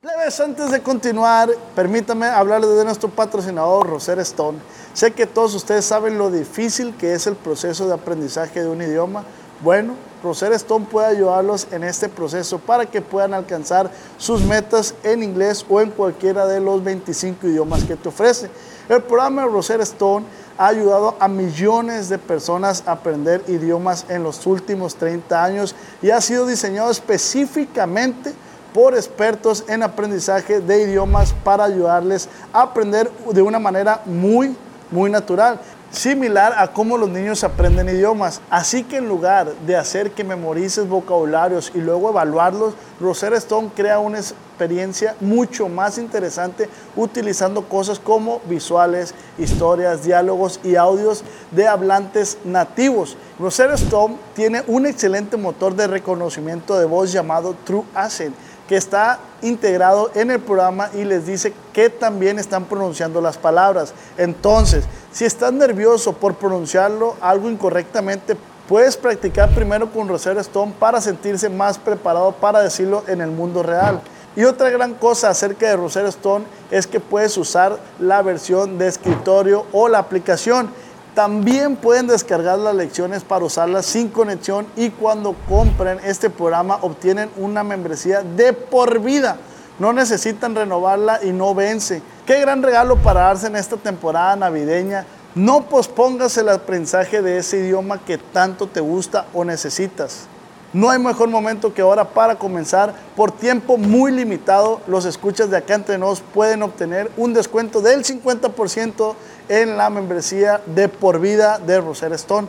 Plebes, antes de continuar, permítame hablarles de nuestro patrocinador, Roser Stone. Sé que todos ustedes saben lo difícil que es el proceso de aprendizaje de un idioma. Bueno, Roser Stone puede ayudarlos en este proceso para que puedan alcanzar sus metas en inglés o en cualquiera de los 25 idiomas que te ofrece. El programa Roser Stone ha ayudado a millones de personas a aprender idiomas en los últimos 30 años y ha sido diseñado específicamente por expertos en aprendizaje de idiomas para ayudarles a aprender de una manera muy, muy natural, similar a cómo los niños aprenden idiomas. Así que en lugar de hacer que memorices vocabularios y luego evaluarlos, Rosetta Stone crea una experiencia mucho más interesante utilizando cosas como visuales, historias, diálogos y audios de hablantes nativos. Rosetta Stone tiene un excelente motor de reconocimiento de voz llamado True Accent que está integrado en el programa y les dice que también están pronunciando las palabras. Entonces, si estás nervioso por pronunciarlo algo incorrectamente, puedes practicar primero con Rosetta Stone para sentirse más preparado para decirlo en el mundo real. Y otra gran cosa acerca de Rosetta Stone es que puedes usar la versión de escritorio o la aplicación. También pueden descargar las lecciones para usarlas sin conexión y cuando compren este programa obtienen una membresía de por vida. No necesitan renovarla y no vence. Qué gran regalo para darse en esta temporada navideña. No pospongas el aprendizaje de ese idioma que tanto te gusta o necesitas. No hay mejor momento que ahora para comenzar. Por tiempo muy limitado, los escuchas de acá entre nos pueden obtener un descuento del 50% en la membresía de por vida de Rosetta Stone.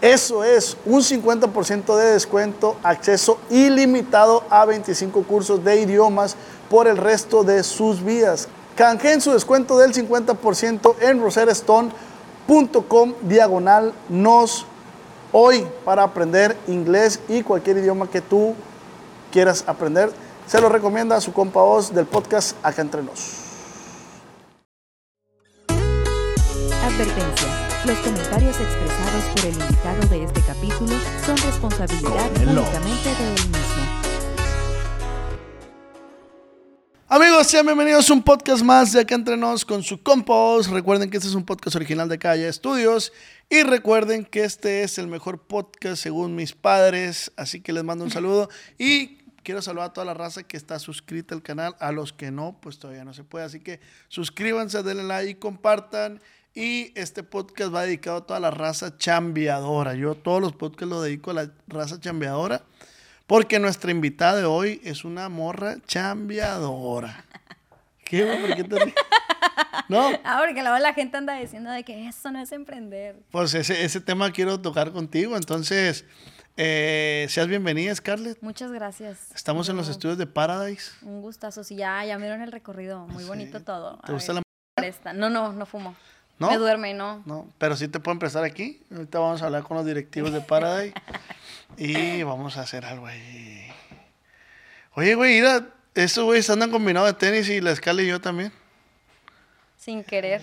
Eso es un 50% de descuento, acceso ilimitado a 25 cursos de idiomas por el resto de sus vidas. Canjeen su descuento del 50% en rosettastone.com diagonal nos hoy para aprender inglés y cualquier idioma que tú quieras aprender. Se lo recomienda a su compa voz del podcast Acá Entre Nos. Advertencia. Los comentarios expresados por el invitado de este capítulo son responsabilidad únicamente de él mismo. Amigos, sean bienvenidos a un podcast más de Acá Entre Nos con su compos. Recuerden que este es un podcast original de Calle Estudios. Y recuerden que este es el mejor podcast según mis padres. Así que les mando un saludo. Y quiero saludar a toda la raza que está suscrita al canal. A los que no, pues todavía no se puede. Así que suscríbanse, denle like, compartan. Y este podcast va dedicado a toda la raza chambeadora. Yo todos los podcasts lo dedico a la raza chambeadora. Porque nuestra invitada de hoy es una morra chambeadora. ¿Qué? ¿Por qué te ríes? ¿No? Ah, porque luego la gente anda diciendo de que eso no es emprender. Pues ese, ese tema quiero tocar contigo. Entonces, eh, seas bienvenida, Scarlett. Muchas gracias. Estamos en los estudios de Paradise. Un gustazo. Sí, ya, ya vieron el recorrido. Muy bonito todo. ¿Te gusta ver, la esta. No, no, no fumo. ¿No? Me duerme, no. No, pero sí te puedo empezar aquí. Ahorita vamos a hablar con los directivos de Paradise y vamos a hacer algo ahí. Oye, güey, mira, esos güeyes andan combinados de tenis y la escala y yo también. Sin querer.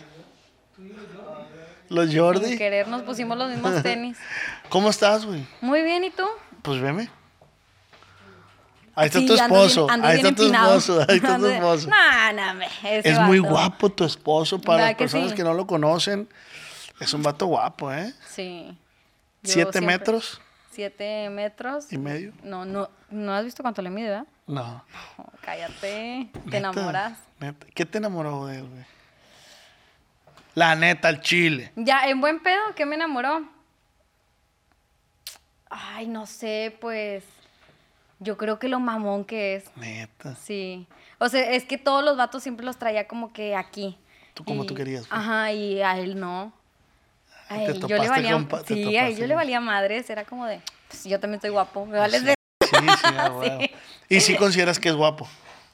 Los Sin Jordi. querer nos pusimos los mismos tenis. ¿Cómo estás, güey? Muy bien, ¿y tú? Pues veme. Ahí está Sí, tu esposo. bien- ahí está tu esposo. Ahí está tu esposo. No, no, me- Es muy guapo tu esposo para las ¿Verdad que personas sí? que no lo conocen. Es un vato guapo, ¿eh? Sí. Yo ¿Siete siempre- metros Siete metros. y medio? No, no, no has visto cuánto le mide, ¿verdad? No. Oh, cállate. Te Neta, enamoras. neta. ¿Qué te enamoró de él, güey? La neta, el chile. Ya, en buen pedo, ¿qué me enamoró? Ay, no sé, pues. Yo creo que lo mamón que es. Neta. Sí. O sea, es que todos los vatos siempre los traía como que aquí. Tú como Y- tú querías, pues. Ajá, y a él no. A él, yo le valía, con sí, a él yo le valía madres, era como de, pues yo también estoy guapo, me vales de... Sí, sí, ah, huevo. ¿Y si consideras que es guapo?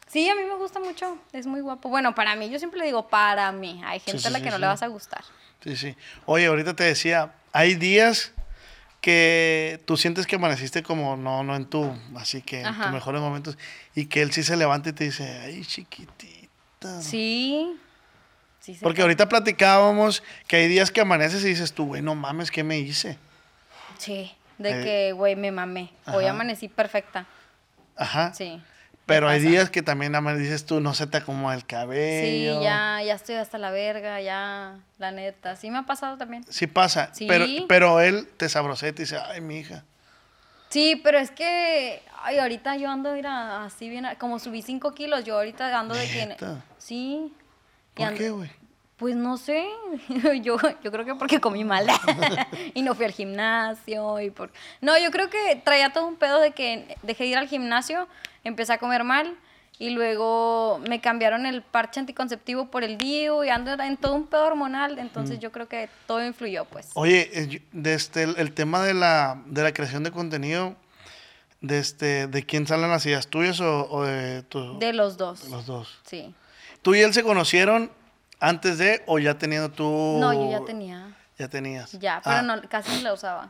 Sí, a mí me gusta mucho, es muy guapo. Bueno, para mí, yo siempre le digo para mí. Hay gente sí, a la sí, que no sí. le vas a gustar. Sí, sí. Oye, ahorita te decía, hay días que tú sientes que amaneciste como no, no en tu, así que en Ajá. tus mejores momentos, y que él sí se levanta y te dice, ay, chiquitita. Sí. Sí, Porque ahorita platicábamos que hay días que amaneces y dices tú, güey, no mames, ¿qué me hice? Sí, de Eh, que, güey, me mamé. Hoy amanecí perfecta. Ajá. Sí. Pero hay días que también amaneces tú, no se te acomoda el Sí, cabello. ya, ya estoy hasta la verga, ya, la neta. Sí me ha pasado también. Sí pasa. Sí. Pero, pero él te sabrosea y te dice, ay, mi hija. Sí, pero es que, ay, ahorita yo ando, mira, así bien, como subí 5 kilos, yo ahorita ando de que... ¿Neta? Sí. Y ¿Por qué, güey? Pues no sé, yo, yo creo que porque comí mal y no fui al gimnasio y por... No, yo creo que traía todo un pedo de que dejé de ir al gimnasio, empecé a comer mal y luego me cambiaron el parche anticonceptivo por el DIU y ando en todo un pedo hormonal, entonces yo creo que todo influyó, pues. Oye, eh, yo- de este, el, el tema de la, de la creación de contenido, de, este, ¿de quién salen las ideas tuyas o, o de tu- De los dos. los dos? Sí. ¿Tú y él se conocieron antes de o ya teniendo tú? No, yo ya tenía. Ya tenías. Ya, pero Ah, no, casi ni la usaba.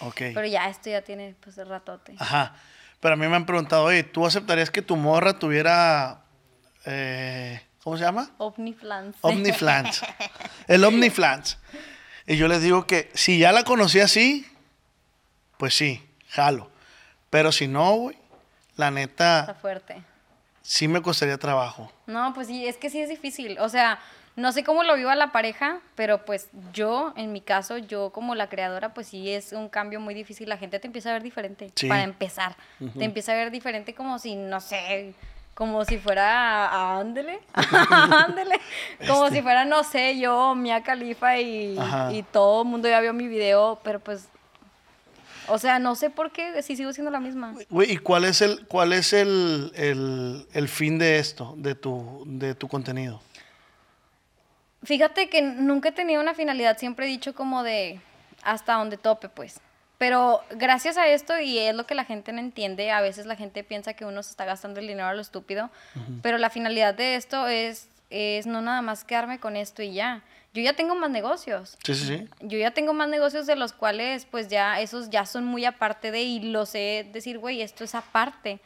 Ok. Pero ya esto ya tiene pues el ratote. Ajá. Pero a mí me han preguntado, oye, ¿tú aceptarías que tu morra tuviera, eh, ¿cómo se llama? Omniflans. Omniflans. El Omniflans. Y yo les digo que si ya la conocí así, pues sí, jalo. Pero si no, güey, la Está neta, fuerte. Sí me costaría trabajo. No, pues sí, es que sí es difícil. O sea, no sé cómo lo viva la pareja, pero pues yo, en mi caso, yo como la creadora, pues sí es un cambio muy difícil. La gente te empieza a ver diferente, Sí. para empezar. Te empieza a ver diferente como si, no sé, como si fuera, a- ándele, ándele, como si fuera, no sé, yo, Mia Califa y, y todo el mundo ya vio mi video, pero pues, o sea, no sé por qué, sí sigo siendo la misma. ¿y cuál es el, cuál es el, el- el fin de esto, de tu, de tu contenido? Fíjate que nunca he tenido una finalidad, siempre he dicho como de hasta donde tope, pues. Pero gracias a esto, y es lo que la gente no entiende, a veces la gente piensa que uno se está gastando el dinero a lo estúpido, pero la finalidad de esto es, es no nada más quedarme con esto y ya. Yo ya tengo más negocios. Sí, sí, sí. Yo ya tengo más negocios de los cuales, pues ya, esos ya son muy aparte de, y lo sé decir, güey, esto es aparte.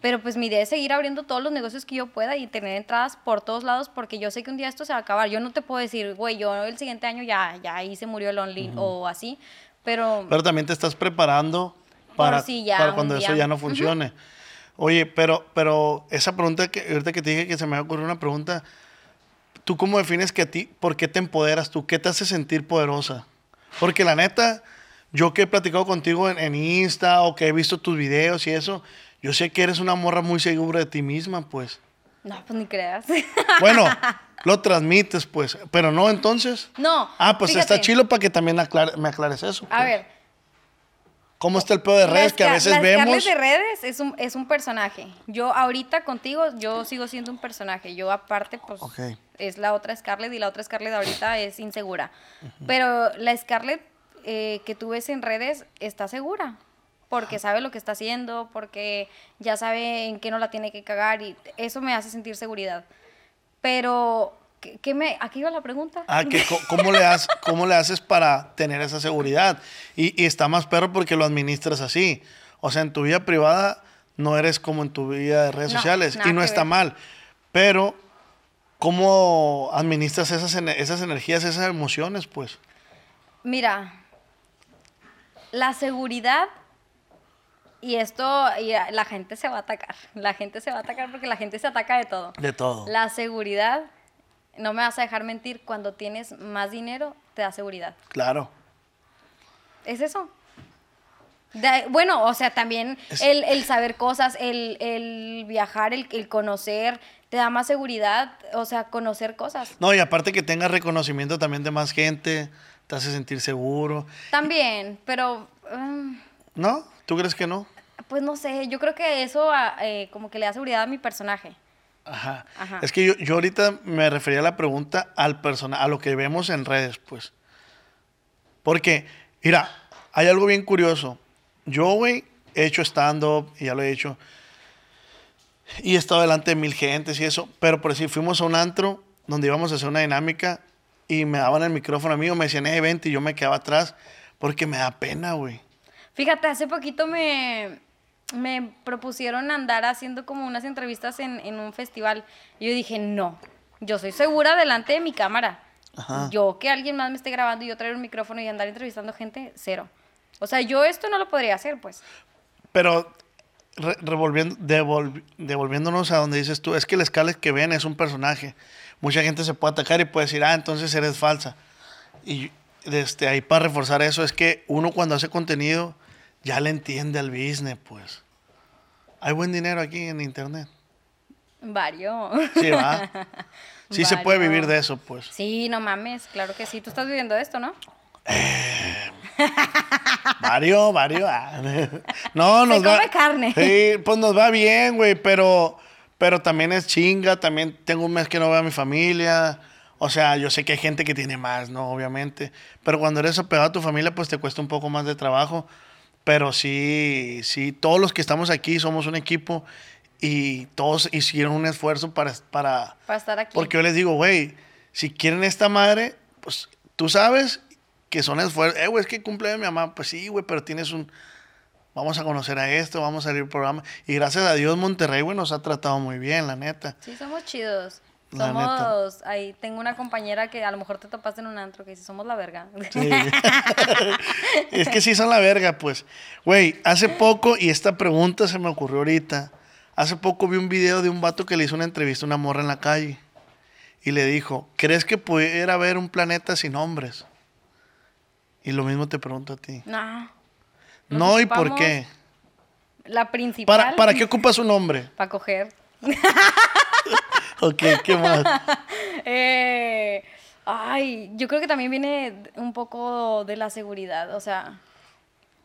Pero pues mi idea es seguir abriendo todos los negocios que yo pueda y tener entradas por todos lados porque yo sé que un día esto se va a acabar. Yo no te puedo decir, güey, yo el siguiente año ya, ya ahí se murió el Only o así, pero... Pero también te estás preparando para, si ya para cuando eso ya no funcione. Oye, pero, pero esa pregunta que ahorita que te dije que se me ocurrió una pregunta, ¿tú cómo defines que a ti, por qué te empoderas tú? ¿Qué te hace sentir poderosa? Porque la neta, yo que he platicado contigo en, en Insta o que he visto tus videos y eso, yo sé que eres una morra muy segura de ti misma, pues. No, pues ni creas. Bueno, lo transmites, pues, pero no entonces. no. Ah, pues está fíjate. chilo para que también aclare- me aclares eso. A pues. ver, ¿Cómo está el pedo de redes Las que a veces las vemos? Scarlett de redes es un, es un personaje. Yo ahorita contigo, yo sigo siendo un personaje. Yo aparte, pues, Ok. es la otra Scarlett y la otra Scarlett ahorita es insegura. Pero la Scarlett eh, que tú ves en redes está segura. Porque sabe lo que está haciendo, porque ya sabe en qué no la tiene que cagar y eso me hace sentir seguridad. Pero, ¿qué, qué me, ¿aquí iba la pregunta? Ah, que ¿cómo, le has- ¿cómo le haces para tener esa seguridad? Y, y está más perro porque lo administras así. O sea, en tu vida privada no eres como en tu vida de redes No, sociales. Y no está ver. mal. Pero, ¿cómo administras esas, esas energías, esas emociones, pues? Mira, la seguridad y esto, y la gente se va a atacar. La gente se va a atacar porque la gente se ataca de todo. De todo. La seguridad, no me vas a dejar mentir, cuando tienes más dinero, te da seguridad. Claro. Es eso. De- bueno, o sea, también Es- el, el saber cosas, el, el viajar, el, el conocer, te da más seguridad, o sea, conocer cosas. No, y aparte que tengas reconocimiento también de más gente, te hace sentir seguro. También, pero... ¿No? ¿Tú crees que no? Pues no sé, yo creo que eso ah, eh, como que le da seguridad a mi personaje. Ajá. Ajá. Es que yo, yo ahorita me refería a la pregunta al persona, a lo que vemos en redes, pues. Porque, mira, hay algo bien curioso. Yo, güey, he hecho stand-up y ya lo he hecho. Y he estado delante de mil gentes y eso. Pero por decir, fuimos a un antro donde íbamos a hacer una dinámica y me daban el micrófono a mí o me decían, eh, vente, y yo me quedaba atrás porque me da pena, güey. Fíjate, hace poquito me, me propusieron andar haciendo como unas entrevistas en, en un festival. Y yo dije, no, yo soy segura delante de mi cámara. Ajá. Yo que alguien más me esté grabando y yo traer un micrófono y andar entrevistando gente, cero. O sea, yo esto no lo podría hacer, pues. Pero re- revolviendo, devol- devolviéndonos a donde dices tú, es que el Scarlett que ven es un personaje. Mucha gente se puede atacar y puede decir, ah, entonces eres falsa. Y desde ahí para reforzar eso es que uno cuando hace contenido ya le entiende al business, pues. Hay buen dinero aquí en internet. Vario. Sí, va. Sí se puede vivir de eso, pues. Sí, no mames, claro que sí. Tú estás viviendo esto, ¿no? Vario, vario. ah. No, nos va. come carne. Sí, pues nos va bien, güey, pero, pero también es chinga. También tengo un mes que no veo a mi familia. O sea, yo sé que hay gente que tiene más, ¿no? Obviamente. Pero cuando eres apegado a tu familia, pues te cuesta un poco más de trabajo. Pero sí, sí, todos los que estamos aquí somos un equipo y todos hicieron un esfuerzo para, para, Para estar aquí. porque yo les digo, güey, si quieren esta madre, pues tú sabes que son esfuerzos. Eh, güey, es que cumple mi mamá. Pues sí, güey, pero tienes un. Vamos a conocer a esto, vamos a salir al programa. Y gracias a Dios, Monterrey, güey, nos ha tratado muy bien, la neta. Sí, somos chidos. Somos, ahí tengo una compañera que a lo mejor te topaste en un antro que dice, somos la verga. Sí. es que sí son la verga, pues. Güey, hace poco, y esta pregunta se me ocurrió ahorita. Hace poco vi un video de un vato que le hizo una entrevista a una morra en la calle. Y le dijo, ¿crees que pudiera haber un planeta sin hombres? Y lo mismo te pregunto a ti. No. No, ¿y por qué? La principal. ¿Para, ¿Para qué ocupas un hombre? Para coger. Ok, ¿qué más? Eh, ay, yo creo que también viene un poco de la seguridad. O sea,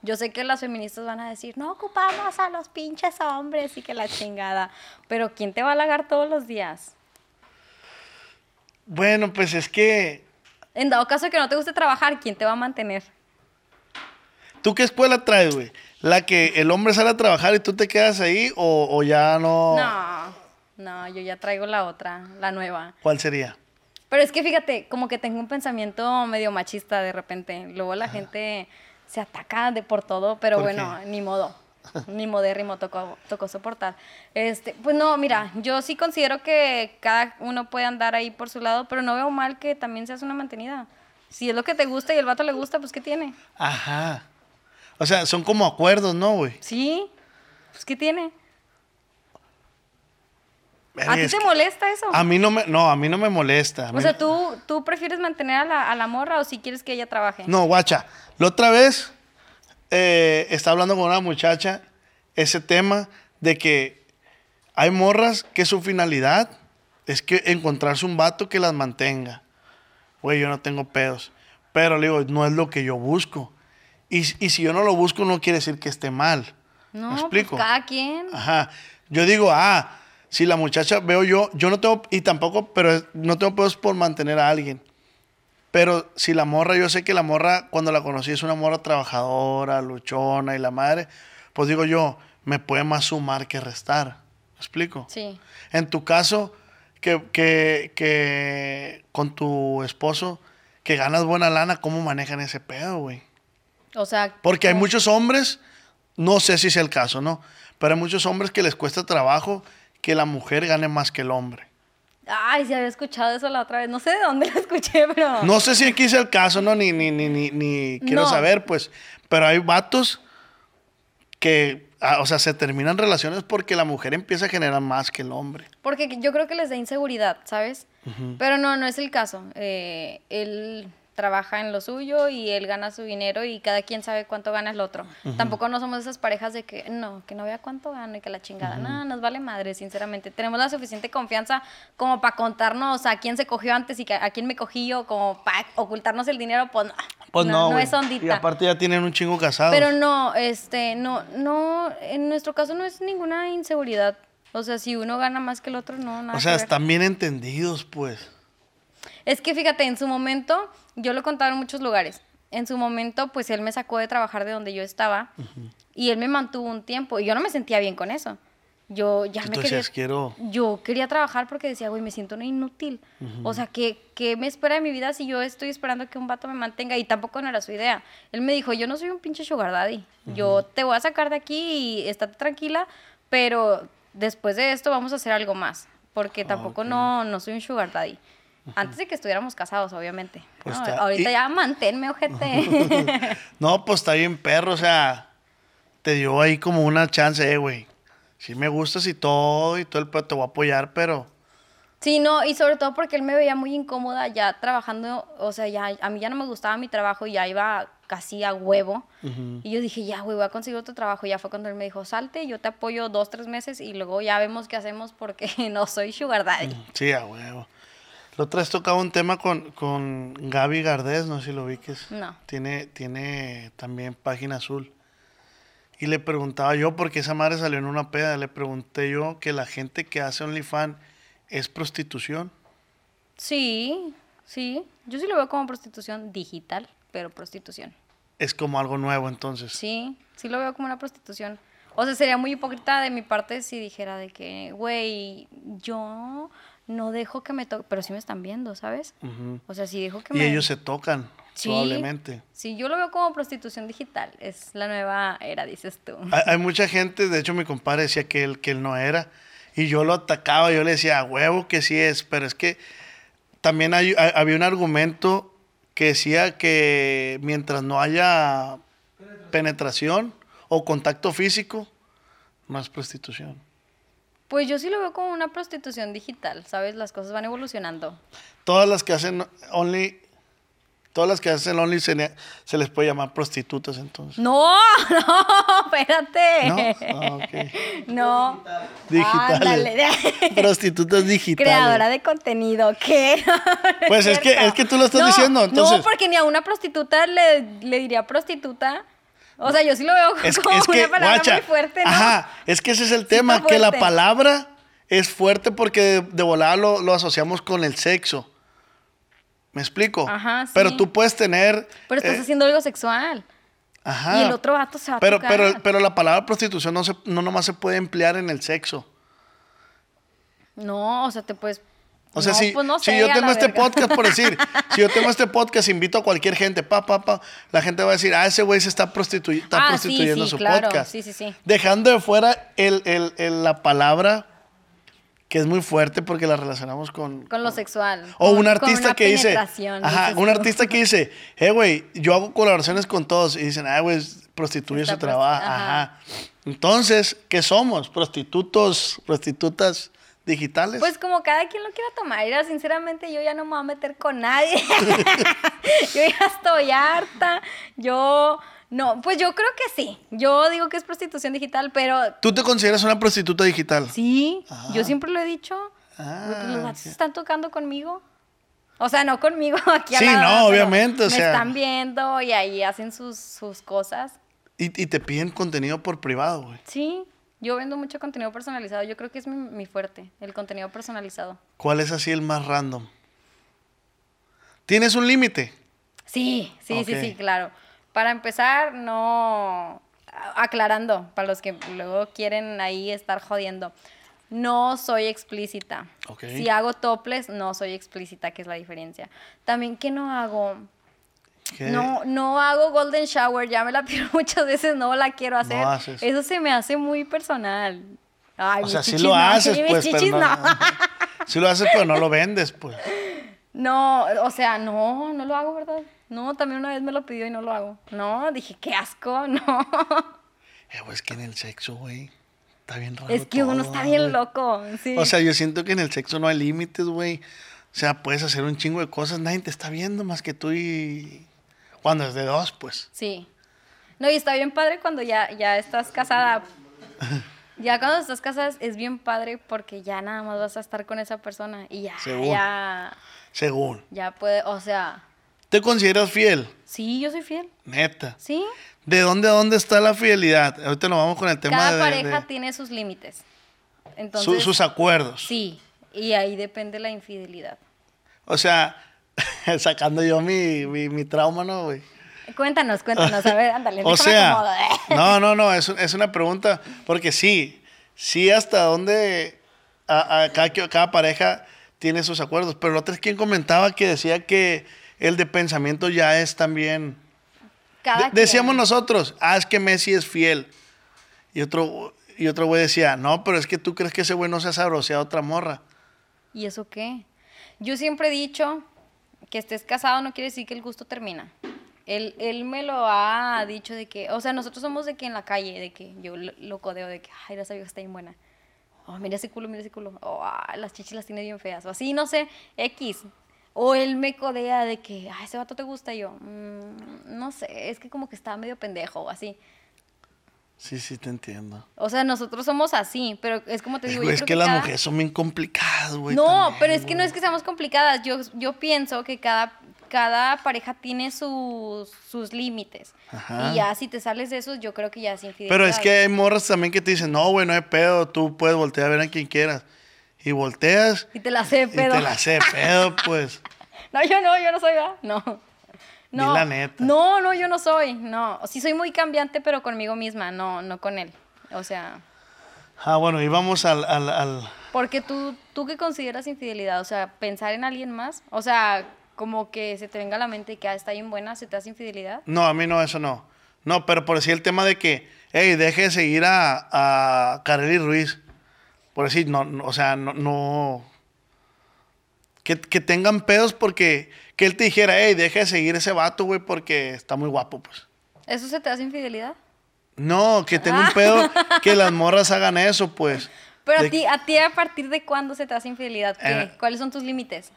yo sé que las feministas van a decir, no ocupamos a los pinches hombres y que la chingada. Pero ¿quién te va a halagar todos los días? Bueno, pues es que... En dado caso de que no te guste trabajar, ¿quién te va a mantener? ¿Tú qué escuela traes, güey? ¿La que el hombre sale a trabajar y tú te quedas ahí o, o ya no? No, no, yo ya traigo la otra, la nueva. ¿Cuál sería? Pero es que fíjate, como que tengo un pensamiento medio machista de repente. Luego la gente se ataca de por todo, pero ¿Por bueno, qué? ni modo. Ni modérrimo tocó, tocó soportar. Este, pues no, mira, yo sí considero que cada uno puede andar ahí por su lado, pero no veo mal que también seas una mantenida. Si es lo que te gusta y el vato le gusta, pues ¿qué tiene? Ajá. O sea, son como acuerdos, ¿no, güey? Sí, pues ¿qué tiene? ¿A ti te molesta eso? A mí no me, no, a mí no me molesta. O sea, ¿tú, ¿tú prefieres mantener a la, a la morra o si quieres que ella trabaje? No, guacha. La otra vez eh, estaba hablando con una muchacha ese tema de que hay morras que su finalidad es que encontrarse un vato que las mantenga. Güey, yo no tengo pedos. Pero le digo, no es lo que yo busco. Y, y si yo no lo busco, no quiere decir que esté mal. No, ¿Me pues explico? cada quien. Ajá. Yo digo, ah, si la muchacha veo yo, yo no tengo, y tampoco, pero no tengo pedos por mantener a alguien. Pero si la morra, yo sé que la morra, cuando la conocí, es una morra trabajadora, luchona y la madre, pues digo yo, me puede más sumar que restar. ¿Me explico? Sí. En tu caso, que, que, que con tu esposo, que ganas buena lana, ¿cómo manejan ese pedo, güey? O sea, Porque hay muchos hombres, no sé si es el caso, ¿no? Pero hay muchos hombres que les cuesta trabajo que la mujer gane más que el hombre. Ay, sí había escuchado eso la otra vez. No sé de dónde lo escuché, pero. No sé si aquí es el caso, ¿no? Ni, ni, ni, ni, ni quiero No. saber, pues. Pero hay vatos que, ah, o sea, se terminan relaciones porque la mujer empieza a generar más que el hombre. Porque yo creo que les da inseguridad, ¿sabes? Pero no, no es el caso. Eh, él trabaja en lo suyo y él gana su dinero y cada quien sabe cuánto gana el otro. Tampoco no somos esas parejas de que no, que no vea cuánto gano y que la chingada. No, nos vale madre, sinceramente. Tenemos la suficiente confianza como para contarnos a quién se cogió antes y que- a quién me cogí yo, como para ocultarnos el dinero, pues no. Pues no, no, güey. es ondita. Y aparte ya tienen un chingo casados. Pero no, este, no, no, en nuestro caso no es ninguna inseguridad. O sea, si uno gana más que el otro, no, nada o sea, están bien entendidos, pues. Es que fíjate, en su momento, yo lo he contado en muchos lugares. en su momento, pues él me sacó de trabajar de donde yo estaba y él me mantuvo un tiempo y yo no me sentía bien con eso. Yo ya me quería, quiero... yo quería trabajar porque decía, güey, me siento una inútil. O sea, ¿qué, ¿qué me espera de mi vida si yo estoy esperando que un vato me mantenga? Y tampoco no era su idea. Él me dijo, yo no soy un pinche sugar daddy. Yo te voy a sacar de aquí y estate tranquila, pero después de esto vamos a hacer algo más. Porque tampoco no, no soy un sugar daddy. Antes de que estuviéramos casados, obviamente. Pues No, está- ahorita y- ya manténme, ojete. No, pues está bien perro, o sea, te dio ahí como una chance, eh, güey. Si me gustas y todo, y todo el te voy a apoyar, pero... Sí, no, y sobre todo porque él me veía muy incómoda ya trabajando, o sea, ya a mí ya no me gustaba mi trabajo, ya iba casi a huevo. Y yo dije, ya, güey, voy a conseguir otro trabajo. Y ya fue cuando él me dijo, salte, yo te apoyo dos, tres meses y luego ya vemos qué hacemos porque no soy sugar daddy. Sí, a huevo. La otra vez tocaba un tema con, con Gaby Gardés, no sé si lo ubiques. No. Tiene, tiene también página azul. Y le preguntaba yo, porque esa madre salió en una peda, le pregunté yo que la gente que hace OnlyFans es prostitución. Sí, sí, yo sí lo veo como prostitución digital, pero prostitución. Es como algo nuevo entonces. Sí, sí lo veo como una prostitución. O sea, sería muy hipócrita de mi parte si dijera de que, güey, yo no dejo que me toque, pero sí me están viendo, ¿sabes? O sea, si dejo que Y me... ellos se tocan, Sí, probablemente. Sí, yo lo veo como prostitución digital. Es la nueva era, dices tú. Hay, hay mucha gente, de hecho mi compadre decía que él, que él no era, y yo lo atacaba, yo le decía, a huevo que sí es, pero es que también hay, hay- había un argumento que decía que mientras no haya penetración o contacto físico, no es prostitución. Pues yo sí lo veo como una prostitución digital, ¿sabes? Las cosas van evolucionando. Todas las que hacen Only, todas las que hacen Only se, le- se les puede llamar prostitutas entonces. No, no, espérate. ¿No? Ah, ok. No. Digitales. Prostitutas digitales. Creadora de contenido, ¿qué? No Pues es que- es que tú lo estás No, diciendo, entonces- No, porque ni a una prostituta le, le diría prostituta. O sea, yo sí lo veo Es, como es que, una palabra guacha, muy fuerte, ¿no? ajá, es que ese es el tema, que la palabra es fuerte porque de, de volada lo, lo asociamos con el sexo. ¿Me explico? Ajá, Pero sí. tú puedes tener... Pero estás eh, haciendo algo sexual. ajá. Y el otro vato se va a pero, tocar. pero, pero la palabra prostitución no, se, no nomás se puede emplear en el sexo. No, o sea, te puedes. O sea, no, si, pues no si yo tengo este verga. podcast, por decir, si yo tengo este podcast, invito a cualquier gente, pa, pa, pa, la gente va a decir, ah, ese güey se está, prostitu- está Ah, sí, prostituyendo sí, su claro, podcast. sí, sí, sí. Dejando de fuera el, el- el- la palabra que es muy fuerte porque la relacionamos con... Con lo sexual. O con- un artista que dice, ajá, un artista que dice, eh, güey, yo hago colaboraciones con todos y dicen, ah, güey, prostituye su trabajo, ajá. ajá. Entonces, ¿qué somos? Prostitutos, prostitutas digitales. Pues como cada quien lo quiera tomar. Mira, sinceramente, yo ya no me voy a meter con nadie. yo ya estoy harta. Yo. No, pues yo creo que sí. Yo digo que es prostitución digital, pero ¿Tú te consideras una prostituta digital? sí, yo siempre lo he dicho. Ah, porque los vatos ok. están tocando conmigo. O sea, no conmigo aquí Sí, no, obviamente, o me sea. están viendo y ahí hacen sus, sus cosas. Y, y te piden contenido por privado, güey. Sí, yo vendo mucho contenido personalizado. Yo creo que es mi, mi fuerte, el contenido personalizado. ¿Cuál es así el más random? ¿Tienes un límite? Sí, sí, sí, sí, claro. Para empezar, no. Aclarando, para los que luego quieren ahí estar jodiendo. No soy explícita. Si hago toples, no soy explícita, que es la diferencia. También, ¿qué no hago? ¿Qué? No, no hago golden shower, ya me la pido muchas veces, no la quiero hacer. haces. Eso se me hace muy personal. Ay, O sea, sí lo no, haces, pues, pero no. no. Sí lo haces, pero no lo vendes, pues. No, o sea, no, no lo hago, ¿verdad? No, también una vez me lo pidió y no lo hago. No, dije, qué asco, no. Eh, güey, es que en el sexo, güey, está bien raro Es que uno está bien loco, sí. O sea, yo siento que en el sexo no hay límites, güey. O sea, puedes hacer un chingo de cosas, nadie te está viendo más que tú y... Cuando es de dos, pues. Sí. No, y está bien padre cuando ya, ya estás casada. Ya cuando estás casada es bien padre porque ya nada más vas a estar con esa persona y ya, Según. ya, Según. ya puede, o sea, ¿Te consideras fiel? sí, yo soy fiel, Neta. sí. ¿De dónde a dónde está la fidelidad? Ahorita nos vamos con el tema Cada de, pareja de tiene sus límites. su- Entonces, sus acuerdos. sí, y ahí depende la infidelidad. O sea, sacando yo mi, mi, mi trauma, ¿no, güey? Cuéntanos, cuéntanos, a ver, ándale. O sea, no, no, no, es, es una pregunta, porque sí, sí hasta dónde a- a cada, cada pareja tiene sus acuerdos, pero la otra es quien comentaba que decía que el de pensamiento ya es también... Cada De- decíamos nosotros, ah, es que Messi es fiel. Y otro, y otro güey decía, no, pero es que tú crees que ese güey no se ha sabroseado a otra morra. ¿Y eso qué? Yo siempre he dicho que estés casado no quiere decir que el gusto termina. Él, él me lo ha dicho de que, o sea, nosotros somos de que en la calle, de que yo lo, lo codeo de que, ay, esa vieja está bien buena. Oh, mira ese culo, mira ese culo. Oh, ah, las chichis las tiene bien feas. O así, no sé, X. O él me codea de que, ay, ese vato te gusta. Y yo, "Mm, no sé, es que como que estaba medio pendejo o así. Sí, sí, te entiendo. O sea, nosotros somos así, pero es como te digo, güey, yo es creo que las cada- mujeres son bien complicadas, güey. no, también, pero es que no es que seamos complicadas. Yo, yo pienso que cada, cada pareja tiene sus, sus límites. Ajá. Y ya si te sales de esos, yo creo que ya es infidelidad. Pero es que hay morras también que te dicen, no, güey, no hay pedo, tú puedes voltear a ver a quien quieras. Y volteas Y te la sé, y pedo. te la hace pedo, pues. No, yo no, yo no soy, ¿verdad? No. No. la neta. No, no, yo no soy. No. Sí soy muy cambiante, pero conmigo misma, no, no con él. O sea, Ah, bueno, y vamos al, al, al- porque tú, tú qué consideras infidelidad, o sea, pensar en alguien más, o sea, como que se te venga a la mente que ah, está bien buena, se te hace infidelidad. No, a mí no, eso no. No, pero por decir el tema de que, hey, deje de seguir a, a Kareli Ruiz. Por decir, no, no, o sea, no, no. Que, que tengan pedos porque, que él te dijera, hey, deje de seguir ese vato, güey, porque está muy guapo, pues. ¿Eso se te hace infidelidad? No, que tenga un pedo que las morras hagan eso, pues. Pero De- a ti, a ti, ¿a partir de cuándo se te hace infidelidad? ¿Qué? Eh. ¿Cuáles son tus límites?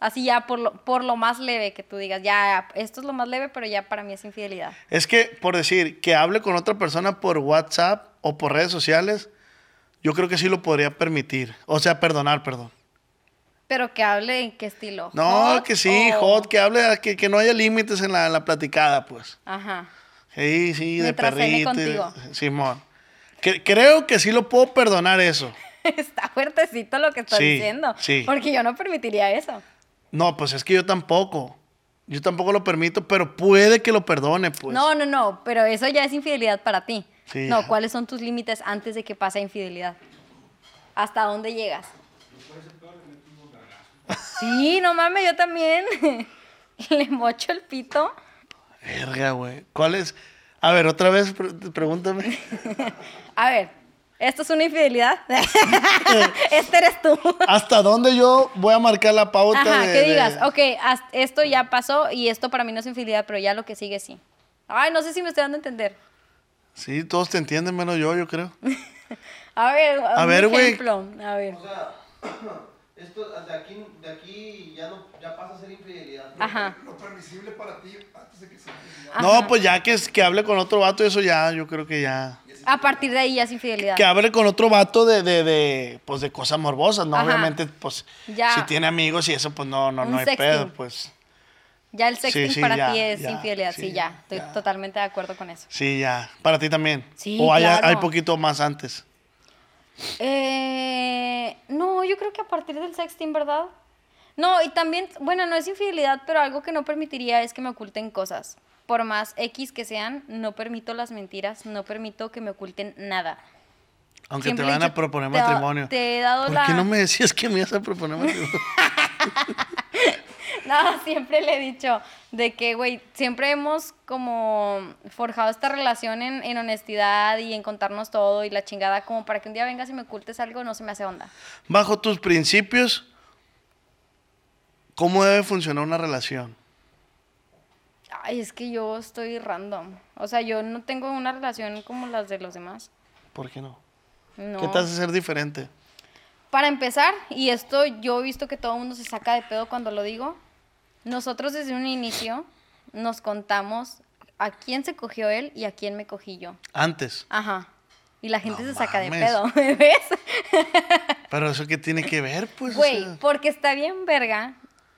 Así ya por lo, por lo más leve que tú digas, ya, esto es lo más leve, pero ya para mí es infidelidad. Es que, por decir, que hable con otra persona por WhatsApp o por redes sociales, yo creo que sí lo podría permitir. O sea, perdonar, perdón. Pero que hable en qué estilo. No, ¿Hot que sí, o- hot, que hable, que, que no haya límites en la, en la platicada, pues. Ajá. Sí, sí, de Mientras perrito. de- contigo. Simón. Que- creo que sí lo puedo perdonar eso. Está fuertecito lo que estás Sí, diciendo. sí. Porque yo no permitiría eso. No, pues es que yo tampoco. Yo tampoco lo permito, pero puede que lo perdone, pues. No, no, no, pero eso ya es infidelidad para ti. Sí, no. ¿cuáles son tus límites antes de que pase infidelidad? ¿Hasta dónde llegas? Sí, no mames, yo también. Le mocho el pito. Verga, güey. ¿Cuál es? A ver, otra vez, pre- pregúntame. A ver, ¿esto es una infidelidad? este eres tú. ¿Hasta dónde yo voy a marcar la pauta Ajá, de- que de- digas, ok, esto ya pasó y esto para mí no es infidelidad, pero ya lo que sigue sí. Ay, no sé si me estoy dando a entender. Sí, todos te entienden, menos yo, yo creo. A ver, A un ver, güey. ejemplo. A ver. O sea, esto de aquí, de aquí ya, no, ya pasa a ser infidelidad. Ajá. Lo permisible para ti antes de que se No, pues ya que, es- que hable con otro vato, eso ya, yo creo que ya. A partir de ahí ya es infidelidad. Que hable con otro vato de, de, de, pues de cosas morbosas, ¿no? Ajá. Obviamente, pues, Ya. si tiene amigos y eso, pues no, no, Un no hay sexting. pedo, pues. Ya el sexting Sí, sí, para ya, ti es ya, infidelidad. Sí, sí, ya. Estoy ya. totalmente de acuerdo con eso. Sí, ya. Para ti también. Sí, O hay, hay poquito más antes. Eh, no, yo creo que a partir del sexting, ¿verdad? No, y también, bueno, no es infidelidad, pero algo que no permitiría es que me oculten cosas. Por más X que sean, no permito las mentiras, no permito que me oculten nada. Aunque Siempre te van a proponer matrimonio. te he dado ¿Por la- qué no me decías que me ibas a proponer matrimonio? No, siempre le he dicho de que, güey, siempre hemos como forjado esta relación en, en honestidad y en contarnos todo y la chingada, como para que un día vengas y me ocultes algo, no se me hace onda. Bajo tus principios, ¿cómo debe funcionar una relación? Ay, es que yo estoy random. O sea, yo no tengo una relación como las de los demás. ¿Por qué no? No. ¿Qué te hace ser diferente? Para empezar, y esto yo he visto que todo el mundo se saca de pedo cuando lo digo, nosotros desde un inicio nos contamos a quién se cogió él y a quién me cogí yo. Antes. Ajá. Y la gente No se saca de pedo, ¿ves? Pero eso qué tiene que ver, pues. o Güey, sea? porque está bien verga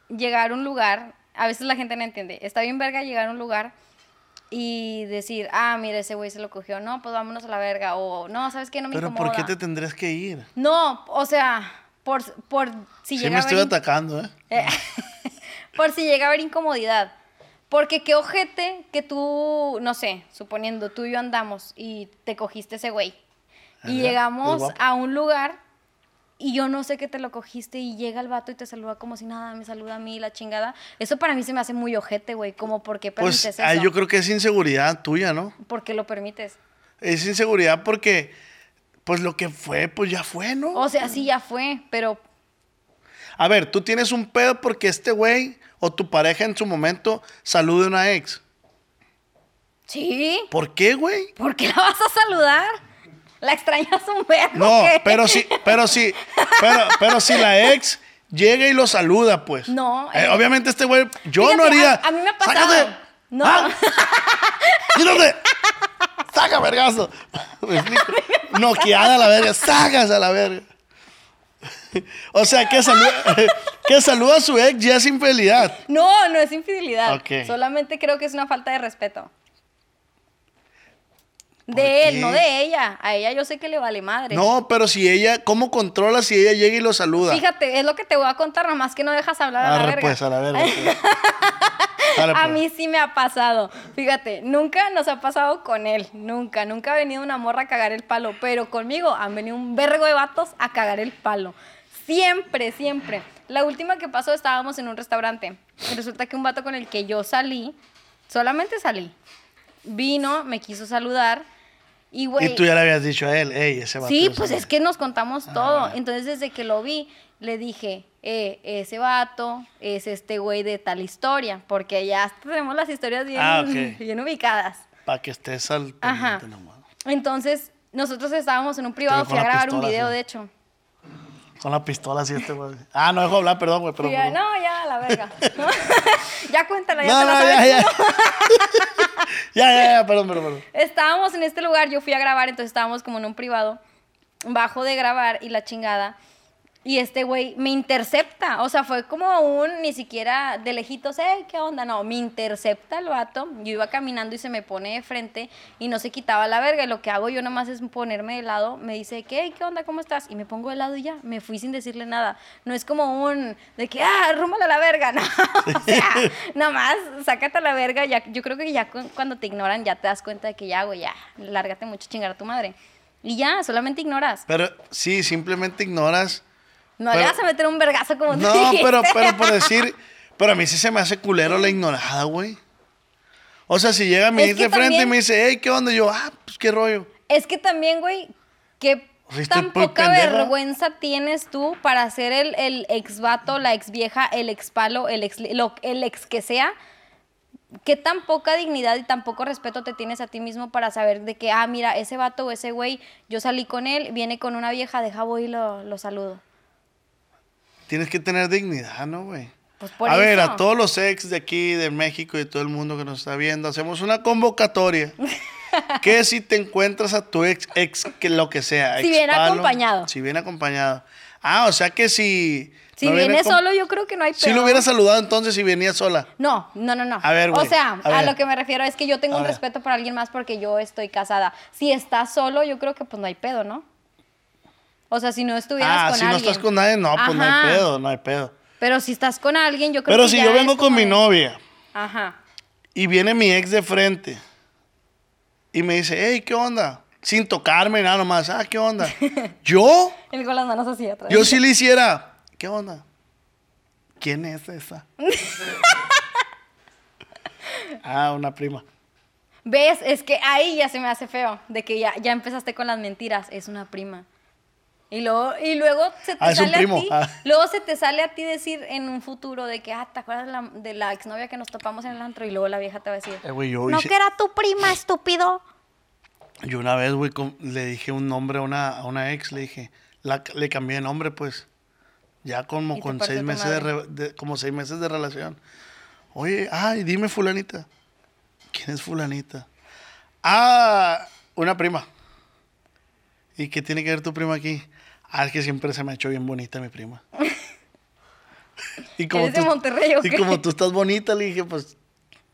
llegar a un lugar, a veces la gente no entiende, está bien verga llegar a un lugar y decir, ah, mira, ese güey se lo cogió, no, pues vámonos a la verga, o no, ¿sabes qué? No me Pero incomoda. ¿por qué te tendrías que ir? No, o sea, por, por si Sí llega me a estoy haber atacando, ¿eh? Eh, por si llega a haber incomodidad. Porque qué ojete que tú, no sé, suponiendo tú y yo andamos y te cogiste ese güey. Y Ajá, llegamos a un lugar y yo no sé que te lo cogiste y llega el vato y te saluda como si nada, me saluda a mí, la chingada. Eso para mí se me hace muy ojete, güey. Como, ¿por qué permites Pues eso? yo creo que es inseguridad tuya, ¿no? ¿Por qué lo permites? Es inseguridad porque, pues lo que fue, pues ya fue, ¿no? O sea, sí ya fue, pero A ver, tú tienes un pedo porque este güey o tu pareja en su momento salude a una ex. sí. ¿Por qué, güey? ¿Por qué la vas a saludar? ¿La extrañas un verbo? No, qué? pero sí, pero sí, pero, pero si la ex llega y lo saluda, pues. No, Eh, obviamente este güey, yo Fíjate, no haría. a- a mí me ha pasado. ¡Sácate! No. ¡Ah! ¡Quítate! ¡Saca, vergazo! Noqueada a la verga, sacas a la verga. O sea, que saluda, que saluda a su ex ya es infidelidad. No, no es infidelidad. Ok. Solamente creo que es una falta de respeto. ¿Por De él, qué? no de ella. A ella yo sé que le vale madre. No, pero si ella, ¿cómo controla si ella llega y lo saluda? Fíjate, es lo que te voy a contar, nomás que no dejas hablar a la verga. pues, a la verga. pues. Dale, A pues. mí sí me ha pasado. Fíjate, nunca nos ha pasado con él. Nunca. Nunca ha venido una morra a cagar el palo. Pero conmigo han venido un vergo de vatos a cagar el palo. Siempre, siempre. La última que pasó estábamos en un restaurante. Y resulta que un vato con el que yo salí, solamente salí, vino, me quiso saludar. Y, güey. Y tú ya le habías dicho a él, ey, ese vato. Sí, es pues así". es que nos contamos todo. bueno. Entonces, desde que lo vi, le dije, eh, ese vato es este güey de tal historia, porque ya tenemos las historias bien, Ah, bien ubicadas. Para que estés al Ajá. nomás. Entonces, nosotros estábamos en un privado, fui a grabar un video, sí. de hecho. Con la pistola así este güey. Ah, no dejo hablar, perdón, güey. Perdón, no, ya, la verga. ya cuéntala, ya No, te la no, sabes ya, ya. ya, ya, ya, perdón, perdón, perdón. Estábamos en este lugar, yo fui a grabar, entonces estábamos como en un privado, bajo de grabar y la chingada. Y este güey me intercepta, o sea, fue como un, ni siquiera de lejitos, eh, ¿qué onda? No, me intercepta el vato. Yo iba caminando y se me pone de frente y no se quitaba la verga. Y lo que hago yo nomás es ponerme de lado. Me dice, ¿qué? ¿Qué onda? ¿Cómo estás? Y me pongo de lado y ya, me fui sin decirle nada. No es como un, de que, ah, rúmala a la verga, no. o sea, nomás sácate a la verga. Ya, yo creo que ya cu- cuando te ignoran ya te das cuenta de que ya, güey, ya, lárgate mucho a chingar a tu madre. Y ya, solamente ignoras. Pero sí, simplemente ignoras. No le Pero- vas a meter un vergazo como tú No, dijiste. pero, pero por decir. Pero a mí sí se me hace culero la ignorada, güey. O sea, si llega ex que de frente y me dice, hey, ¿qué onda? Y yo, ah, pues qué rollo. Es que también, güey, qué tan poca pendeja. vergüenza tienes tú para ser el, el ex vato, la ex vieja, el ex palo, el ex, lo- el ex que sea. ¿Qué tan poca dignidad y tan poco respeto te tienes a ti mismo para saber de que, ah, mira, ese vato o ese güey, yo salí con él, viene con una vieja, deja voy y lo, lo saludo? Tienes que tener dignidad, ¿no, güey? Pues por a ver, a todos los ex de aquí, de México y todo el mundo que nos está viendo, hacemos una convocatoria. que si te encuentras a tu ex, ex que lo que sea. Si ex viene palo, acompañado. Si viene acompañado. Ah, o sea que si. Si no viene solo, yo creo que no hay Si lo hubiera saludado entonces si venía sola. No, no, no, no. A ver, O güey, sea, a lo que me refiero es que yo tengo A un ver. respeto por alguien más porque yo estoy casada. Si estás solo, yo creo que pues no hay pedo, ¿no? O sea, si no estuvieras Ah, con si no alguien. estás con nadie, no, pues no hay pedo, no hay pedo. Pero si estás con alguien, yo creo Pero que si ya yo es vengo con como mi de- novia Ajá. y viene mi ex de frente y me dice, hey, ¿qué onda? Sin tocarme, nada nomás, ah, ¿qué onda? yo, Él con las manos así atrás. yo sí le hiciera, ¿qué onda? ¿Quién es esa? ah, una prima. ¿Ves? Es que ahí ya se me hace feo. De que ya, ya empezaste con las mentiras. Es una prima. Y luego, y luego se te Ah, sale a ti. Ah. Luego se te sale a ti decir en un futuro de que, ah, ¿te acuerdas de la, de la exnovia que nos topamos en el antro? Y luego la vieja te va a decir, Eh, yo, no hice- que era tu prima, estúpido. yo una vez, güey, le dije un nombre a una, a una ex, le dije, la- le cambié de nombre, pues. Ya como con seis meses de, re- de- como seis meses de relación. Oye, ay, dime fulanita. ¿Quién es fulanita? Ah, una prima. ¿Y qué tiene que ver tu prima aquí? Ah, es que siempre se me ha hecho bien bonita mi prima. y ¿Eres de Monterrey o y como tú estás bonita, le dije, pues,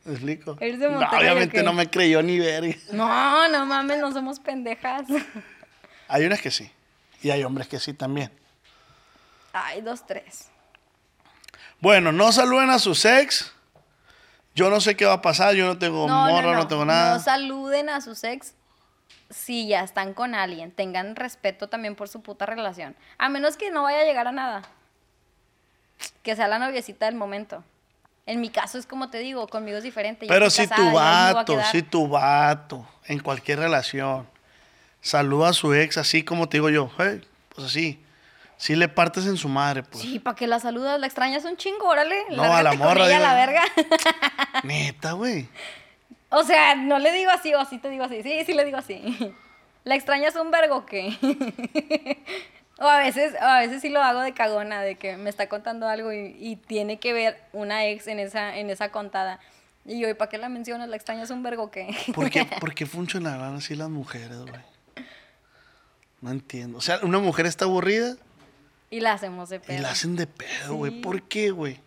¿me explico? ¿Eres de No, Monterrey o obviamente no me creyó ni ver. No, no mames, no somos pendejas. Hay unas que sí. Y hay hombres que sí también. Ay, dos, tres. Bueno, no saluden a sus ex. Yo no sé qué va a pasar, yo no tengo morro, no, tengo nada. No saluden a sus ex si ya están con alguien. Tengan respeto también por su puta relación. A menos que no vaya a llegar a nada. Que sea la noviecita del momento. En mi caso es como te digo, conmigo es diferente. yo Pero si casada, tu vato, si tu vato, en cualquier relación, saluda a su ex así como te digo yo, hey, pues así. Si le partes en su madre, pues. Sí, ¿para que la saludas? ¿La extrañas un chingo? Órale. No, a la lárgate con morra, ella a la verga. Neta, güey. O sea, no le digo así o sí te digo así. Sí, sí le digo así. ¿La extrañas un vergo o qué? o a veces, o a veces sí lo hago de cagona, de que me está contando algo y, y tiene que ver una ex en esa, en esa contada. Y yo, ¿y para qué la mencionas? ¿La extrañas un vergo qué? ¿Por qué, por qué funcionarán así las mujeres, güey? No entiendo. O sea, una mujer está aburrida y la hacemos de pedo. y la hacen de pedo, güey. Sí. ¿Por qué, güey?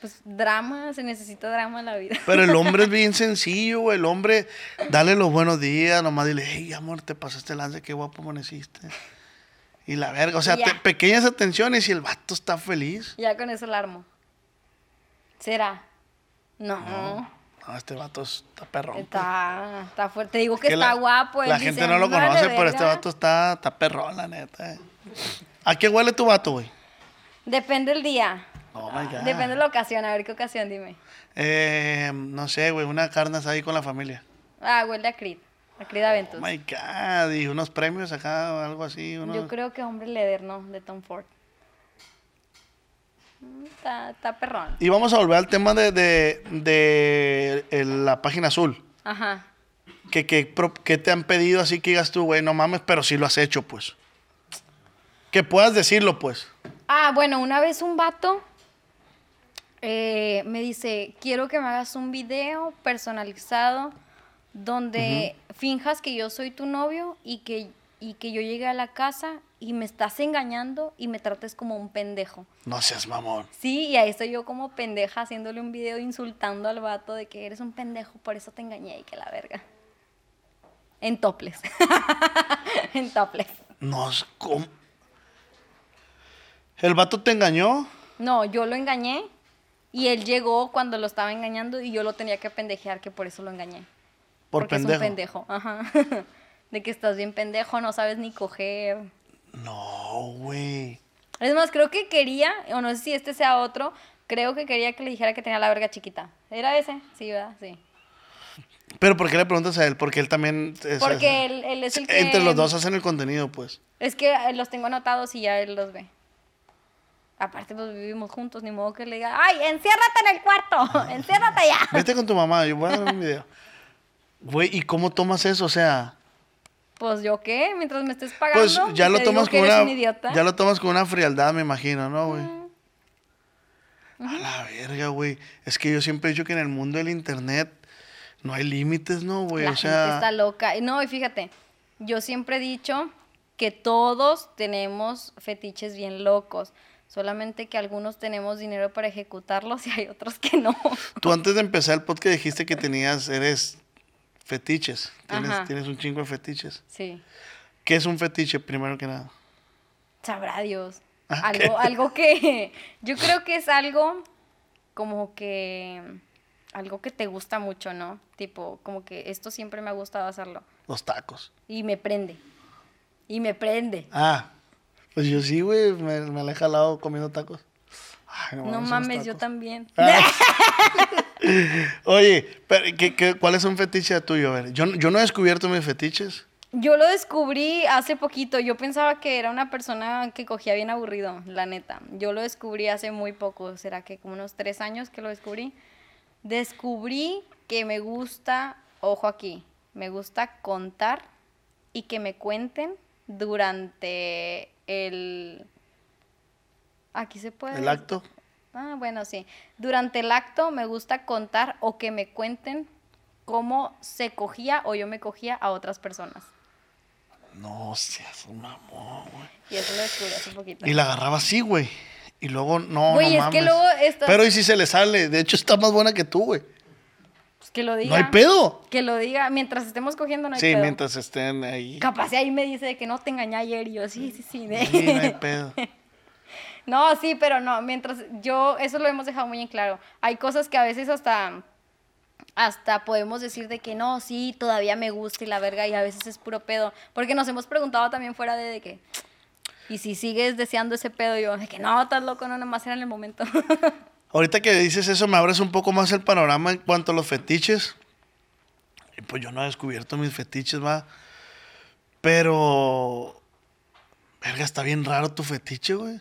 Pues drama, se necesita drama en la vida. Pero el hombre es bien sencillo, güey. El hombre, dale los buenos días, nomás dile, hey, amor, te pasaste el lance, qué guapo amaneciste. Y la verga, o sea, te- pequeñas atenciones y el vato está feliz. Ya con eso la armo. ¿Será? No. No, este vato está perrón. pues. Está, está fuerte. Te digo que, Que está la- guapo. La dice, gente no lo "Me vale conoce, pero este verga". vato está, está perrón, la neta. eh. ¿A qué huele tu vato, güey? Depende el día. Oh my God. Depende de la ocasión. A ver qué ocasión, dime. Eh, no sé, güey, una carne ahí con la familia. Ah, huele a Creed. A Creed Oh Aventus. my God, y unos premios acá o algo así. unos- Yo creo que Hombre Leder, ¿no? De Tom Ford. Mm, Está, está perrón. Y vamos a volver al tema de, de, de la página azul. Ajá. ¿Qué, qué, pro- qué te han pedido así que digas tú, güey, no mames, pero sí lo has hecho, pues? Que puedas decirlo, pues. Ah, bueno, una vez un vato eh, me dice, quiero que me hagas un video personalizado donde finjas que yo soy tu novio y que, y que yo llegue a la casa y me estás engañando y me trates como un pendejo. No seas mamón. Sí, y ahí estoy yo como pendeja haciéndole un video insultando al vato de que eres un pendejo, por eso te engañé y que la verga. En toples. en toples. No, es como... ¿El vato te engañó? No, yo lo engañé y él llegó cuando lo estaba engañando y yo lo tenía que pendejear que por eso lo engañé. Por porque pendejo. es un pendejo, ajá. De que estás bien pendejo, no sabes ni coger. No, güey. Es más, creo que quería, o no sé si este sea otro, creo que quería que le dijera que tenía la verga chiquita. ¿Era ese? Sí, ¿verdad? Sí. Pero ¿por qué le preguntas a él? Porque él también... es- Porque es- él, él es el que... Entre los dos hacen el contenido, pues. Es que eh, los tengo anotados y ya él los ve. Aparte, pues vivimos juntos, ni modo que le diga, ¡ay, enciérrate en el cuarto! ¡Enciérrate ya! Vete con tu mamá, yo voy a dar un video. Güey, ¿y cómo tomas eso? O sea, Pues yo qué, mientras me estés pagando. pues ya lo tomas eres una... un. Ya lo tomas con una frialdad, me imagino, ¿no, güey? A la verga, güey. Es que yo siempre he dicho que en el mundo del internet no hay límites, ¿no, güey? La O gente sea, está loca. No, y fíjate, yo siempre he dicho que todos tenemos fetiches bien locos. Solamente que algunos tenemos dinero para ejecutarlos y hay otros que no. tú antes de empezar el podcast dijiste que tenías, eres fetiches. Tienes, tienes un chingo de fetiches. Sí. ¿Qué es un fetiche, primero que nada? Sabrá Dios. Ah, Algo, algo que. Yo creo que es algo como que. Algo que te gusta mucho, ¿no? Tipo, como que esto siempre me ha gustado hacerlo. Los tacos. Y me prende. Y me prende. Ah, pues yo sí, güey, me, me la he jalado comiendo tacos. Ay, No mames, unos mames, yo también. Ah. Oye, pero, ¿qué, qué, cuál es un fetiche tuyo? A ver, yo, yo no he descubierto mis fetiches. Yo lo descubrí hace poquito. Yo pensaba que era una persona que cogía bien aburrido, la neta. Yo lo descubrí hace muy poco. ¿Será que como unos tres años que lo descubrí? Descubrí que me gusta, ojo aquí, me gusta contar y que me cuenten durante el... Aquí se puede. El acto. Ah, bueno, sí. Durante el acto me gusta contar o que me cuenten cómo se cogía o yo me cogía a otras personas. No seas un mamón, güey. Y eso lo descubrí hace poquito. Y la agarraba así, güey. Y luego, no, Güey, no es que mames. luego estás- Pero ¿y si se le sale? De hecho, está más buena que tú, güey. Que lo diga. No hay pedo. Que lo diga. Mientras estemos cogiendo no hay Sí, pedo. mientras estén ahí. Capaz ahí me dice de que no te engañé ayer y yo, sí, sí, sí. de- Sí, no hay pedo. No, sí, pero no, mientras yo, eso lo hemos dejado muy en claro. Hay cosas que a veces hasta hasta podemos decir de que no, sí, todavía me gusta y la verga, y a veces es puro pedo. Porque nos hemos preguntado también fuera de, de que, y si sigues deseando ese pedo, yo, de que no, estás loco, no, nomás era en el momento. Ahorita que dices eso, me abres un poco más el panorama en cuanto a los fetiches. Y pues yo no he descubierto mis fetiches, va. Pero. Verga, está bien raro tu fetiche, güey.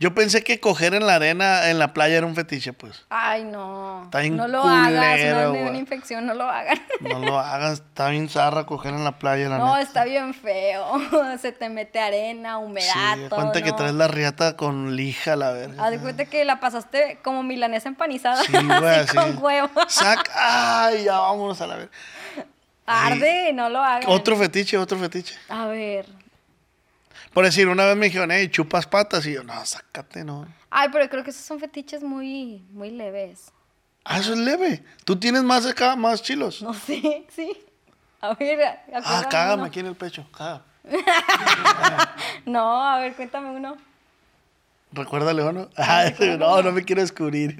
Yo pensé que coger en la arena, en la playa, era un fetiche, pues. Ay, no. Está bien no lo hagas, no güey. una infección, no lo hagan. No lo hagas, está bien zarra coger en la playa, la No, neta. está bien feo. Se te mete arena, humedad, Sí, todo, cuenta que traes la riata con lija, la verga. Haz de cuenta que la pasaste como milanesa empanizada. Sí, güey, así con huevo. Saca, ay, ya vámonos a la verga. Arde, no lo hagan. Otro fetiche, otro fetiche. A ver. Por decir, una vez me dijeron, hey, chupas patas. Y yo, no, sácate, no. Ay, pero creo que esos son fetiches muy, muy leves. Ah, eso es leve. Tú tienes más acá, más chilos. No sé, sí. A ver, ah, cágame uno. aquí en el pecho. Cágame. No, a ver, cuéntame uno. Recuérdale uno. Ah, no, no me quiero descubrir.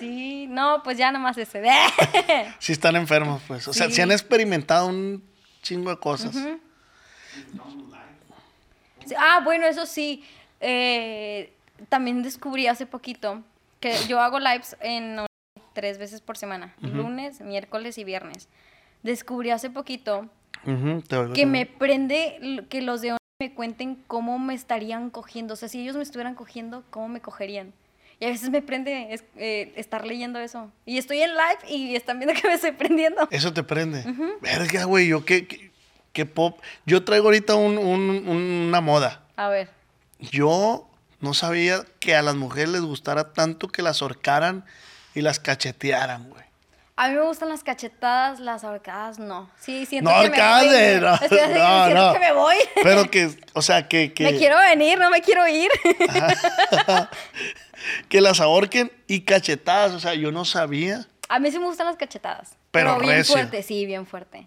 Sí, no, pues ya nomás ese. Si están enfermos, pues. O sea, Sí. si han experimentado un chingo de cosas. Sí, Ah, bueno, eso sí. eh, también descubrí hace poquito que yo hago lives en tres veces por semana, lunes, miércoles y viernes. Descubrí hace poquito que me prende que los de me cuenten cómo me estarían cogiendo. O sea, si ellos me estuvieran cogiendo, ¿cómo me cogerían? Y a veces me prende es- eh, estar leyendo eso. Y estoy en live y están viendo que me estoy prendiendo. Eso te prende. Verga, güey, yo qué, qué, qué pop. Yo traigo ahorita un- un- una moda. A ver. Yo no sabía que a las mujeres les gustara tanto que las ahorcaran y las cachetearan, güey. A mí me gustan las cachetadas, las ahorcadas no. Sí, siento No, que me voy. no, siento no. que me voy. Pero que, o sea, que, que, Me quiero venir, no me quiero ir. Que las ahorquen y cachetadas. O sea, yo no sabía. A mí sí me gustan las cachetadas. Pero Pero, bien recio. fuerte, sí, bien fuerte.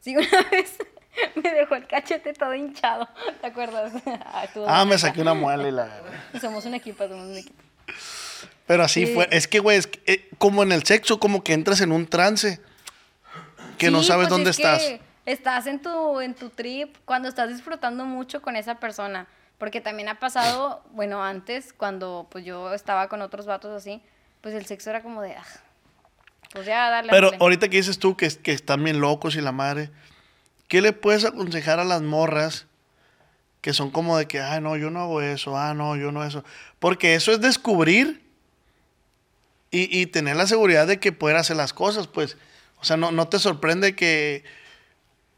Sí, una vez me dejó el cachete todo hinchado. ¿Te acuerdas? Ah, Ah, me saqué una muela y la... Somos un equipo, somos un equipo. Pero así Sí. fue. Es que, güey, es que, eh, como en el sexo, como que entras en un trance. Que no Sí, sabes pues dónde es estás. que estás en tu, en tu trip cuando estás disfrutando mucho con esa persona. Porque también ha pasado, bueno, antes, cuando pues yo estaba con otros vatos así, pues el sexo era como de, ah, pues ya, dale. Pero ahorita que dices tú que, que están bien locos y la madre, ¿qué le puedes aconsejar a las morras que son como de que, ah, no, yo no hago eso, ah, no, yo no eso? Porque eso es descubrir y, y tener la seguridad de que poder hacer las cosas, pues. O sea, no, no te sorprende que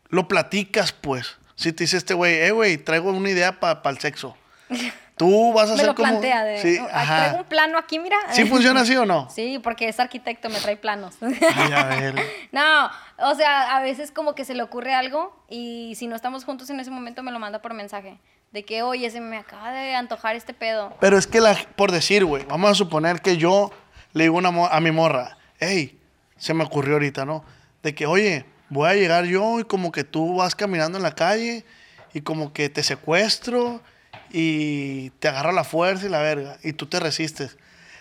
lo platicas, pues. Si te dice este güey, eh, güey, traigo una idea para el sexo. Tú vas a me hacer lo como... plantea de, Sí, "Oh, ajá. traigo un plano aquí, mira. ¿Sí funciona así o no? Sí, porque es arquitecto, me trae planos. Ay, a ver. No, o sea, a veces como que se le ocurre algo y si no estamos juntos en ese momento me lo manda por mensaje. De que, oye, se me acaba de antojar este pedo. Pero es que, la, por decir, güey, vamos a suponer que yo le digo una a mi morra, hey, se me ocurrió ahorita, ¿no? De que, oye, voy a llegar yo y como que tú vas caminando en la calle y como que te secuestro y te agarra la fuerza y la verga y tú te resistes.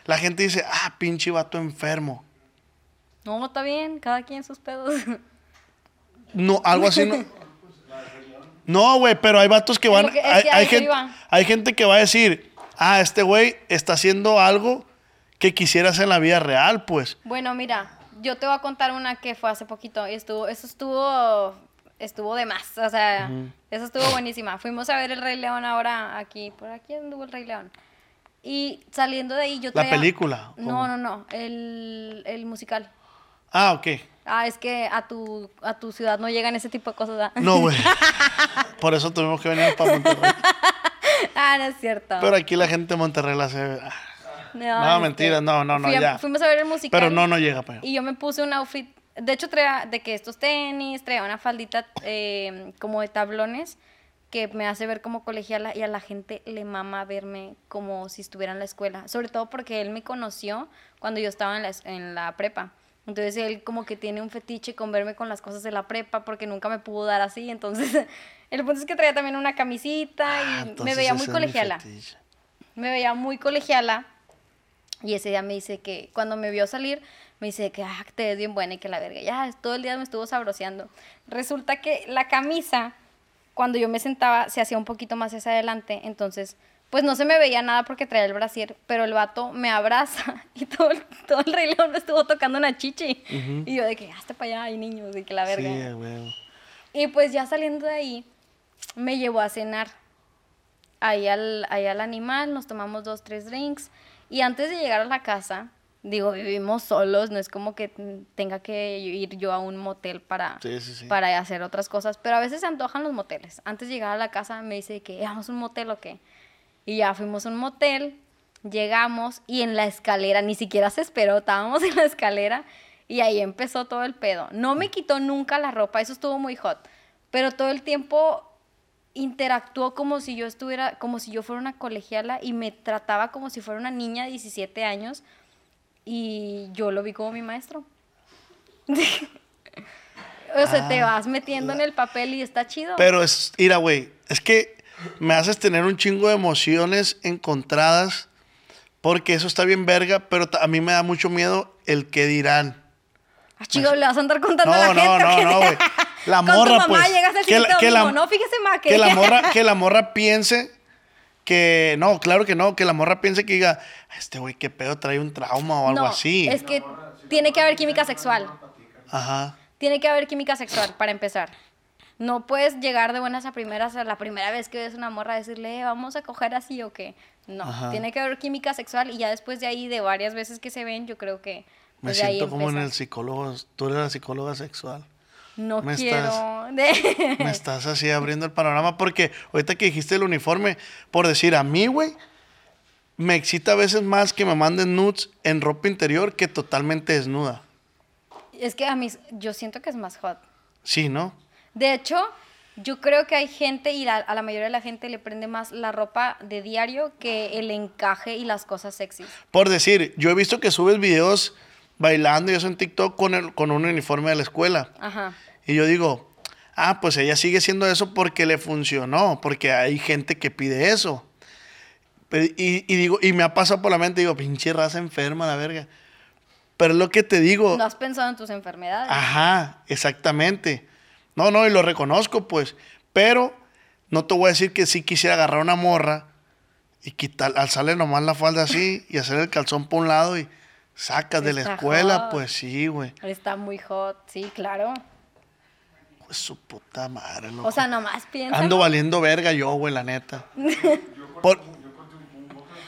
La gente dice, ah, pinche vato enfermo. No, está bien, cada quien sus pedos. No, algo así no. No, güey, pero hay vatos que van. que- hay, que hay gente, hay gente que va a decir, ah, este güey está haciendo algo que quisiera hacer en la vida real, pues. Bueno, mira, yo te voy a contar una que fue hace poquito y estuvo, eso estuvo, estuvo de más, o sea, eso estuvo buenísima. Fuimos a ver el Rey León ahora aquí, por aquí anduvo el Rey León. Y saliendo de ahí yo ¿La traía- película? No, no, no, el, el musical. Ah, ok. Ah, es que a tu, a tu ciudad no llegan ese tipo de cosas. ¿verdad? No, güey. Por eso tuvimos que venir para Monterrey. ah, no es cierto. Pero aquí la gente de Monterrey la hace. No, no, mentira, no, no, no, fui a- ya. Fuimos a ver el musical. Pero no, no llega para allá. Y yo me puse un outfit, de hecho traía de que estos tenis, traía una faldita eh, como de tablones que me hace ver como colegiala y a la gente le mama verme como si estuviera en la escuela, sobre todo porque él me conoció cuando yo estaba en la, en la prepa. Entonces él como que tiene un fetiche con verme con las cosas de la prepa porque nunca me pudo dar así. Entonces el punto es que traía también una camisita y Ah, me veía muy colegiala. Me veía muy colegiala. Y ese día me dice que cuando me vio salir, me dice que ah, te ves bien buena y que la verga. Ya, todo el día me estuvo sabroseando. Resulta que la camisa, cuando yo me sentaba, se hacía un poquito más hacia adelante. Entonces, pues no se me veía nada porque traía el brasier. Pero el vato me abraza y todo el, todo el rey león me estuvo tocando una chichi. Y yo de que, hasta para allá hay niños y que la verga. Sí. Y pues ya saliendo de ahí, me llevó a cenar. Ahí al, ahí al animal, nos tomamos dos, tres drinks. Y antes de llegar a la casa, digo, vivimos solos, no es como que mm, tenga que ir yo a un motel para, Sí, sí, sí. para hacer otras cosas. Pero a veces se antojan los moteles. Antes de llegar a la casa me dice que vamos a un motel o qué. Y ya fuimos a un motel, llegamos y en la escalera, ni siquiera se esperó, estábamos en la escalera y ahí empezó todo el pedo. No me quitó nunca la ropa, eso estuvo muy hot, pero todo el tiempo interactuó como si yo estuviera, como si yo fuera una colegiala y me trataba como si fuera una niña de 17 años y yo lo vi como mi maestro. o sea, te vas metiendo en el papel y está chido. Pero es, mira, güey, es que me haces tener un chingo de emociones encontradas porque eso está bien verga, pero a mí me da mucho miedo el que dirán. Ah, chido, le vas a andar contando a la No, no, gente. ¿o qué? no, no, güey. La Con morra, tu mamá pues. al que la- que la- no, fíjese, ma, que... que la morra, que la morra piense que, no, claro que no, que la morra piense que diga, este güey, qué pedo, trae un trauma o algo No, así. es que tiene que haber química sexual. Ajá. Tiene que haber química sexual para empezar. No puedes llegar de buenas a primeras a la primera vez que ves una morra decirle, "Eh, vamos a coger así o qué. No, Ajá. tiene que haber química sexual y ya después de ahí, de varias veces que se ven, yo creo que Me pues, ahí siento como en el psicólogo, tú eres la psicóloga sexual. No me quiero... estás- de- Me estás así abriendo el panorama porque ahorita que dijiste el uniforme, por decir, a mí, güey, me excita a veces más que me manden nudes en ropa interior que totalmente desnuda. es que a mí, yo siento que es más hot. Sí, ¿no? De hecho, yo creo que hay gente y la- a la mayoría de la gente le prende más la ropa de diario que el encaje y las cosas sexys. Por decir, yo he visto que subes videos bailando y eso en TikTok con, el, con un uniforme de la escuela. Ajá. Y yo digo, ah, pues ella sigue haciendo eso porque le funcionó, porque hay gente que pide eso. Pero- y, y digo, y me ha pasado por la mente, digo, pinche raza enferma, la verga. Pero lo que te digo. No has pensado en tus enfermedades. Ajá, exactamente. No, no, y lo reconozco, pues. Pero no te voy a decir que sí quisiera agarrar una morra y quitar, alzarle nomás la falda así y hacer el calzón por un lado y sacas de la escuela, hot. pues sí, güey. Está muy hot, sí, claro. Pues su puta madre, loco. O sea, nomás piensa. Ando valiendo verga yo, güey, la neta. Por-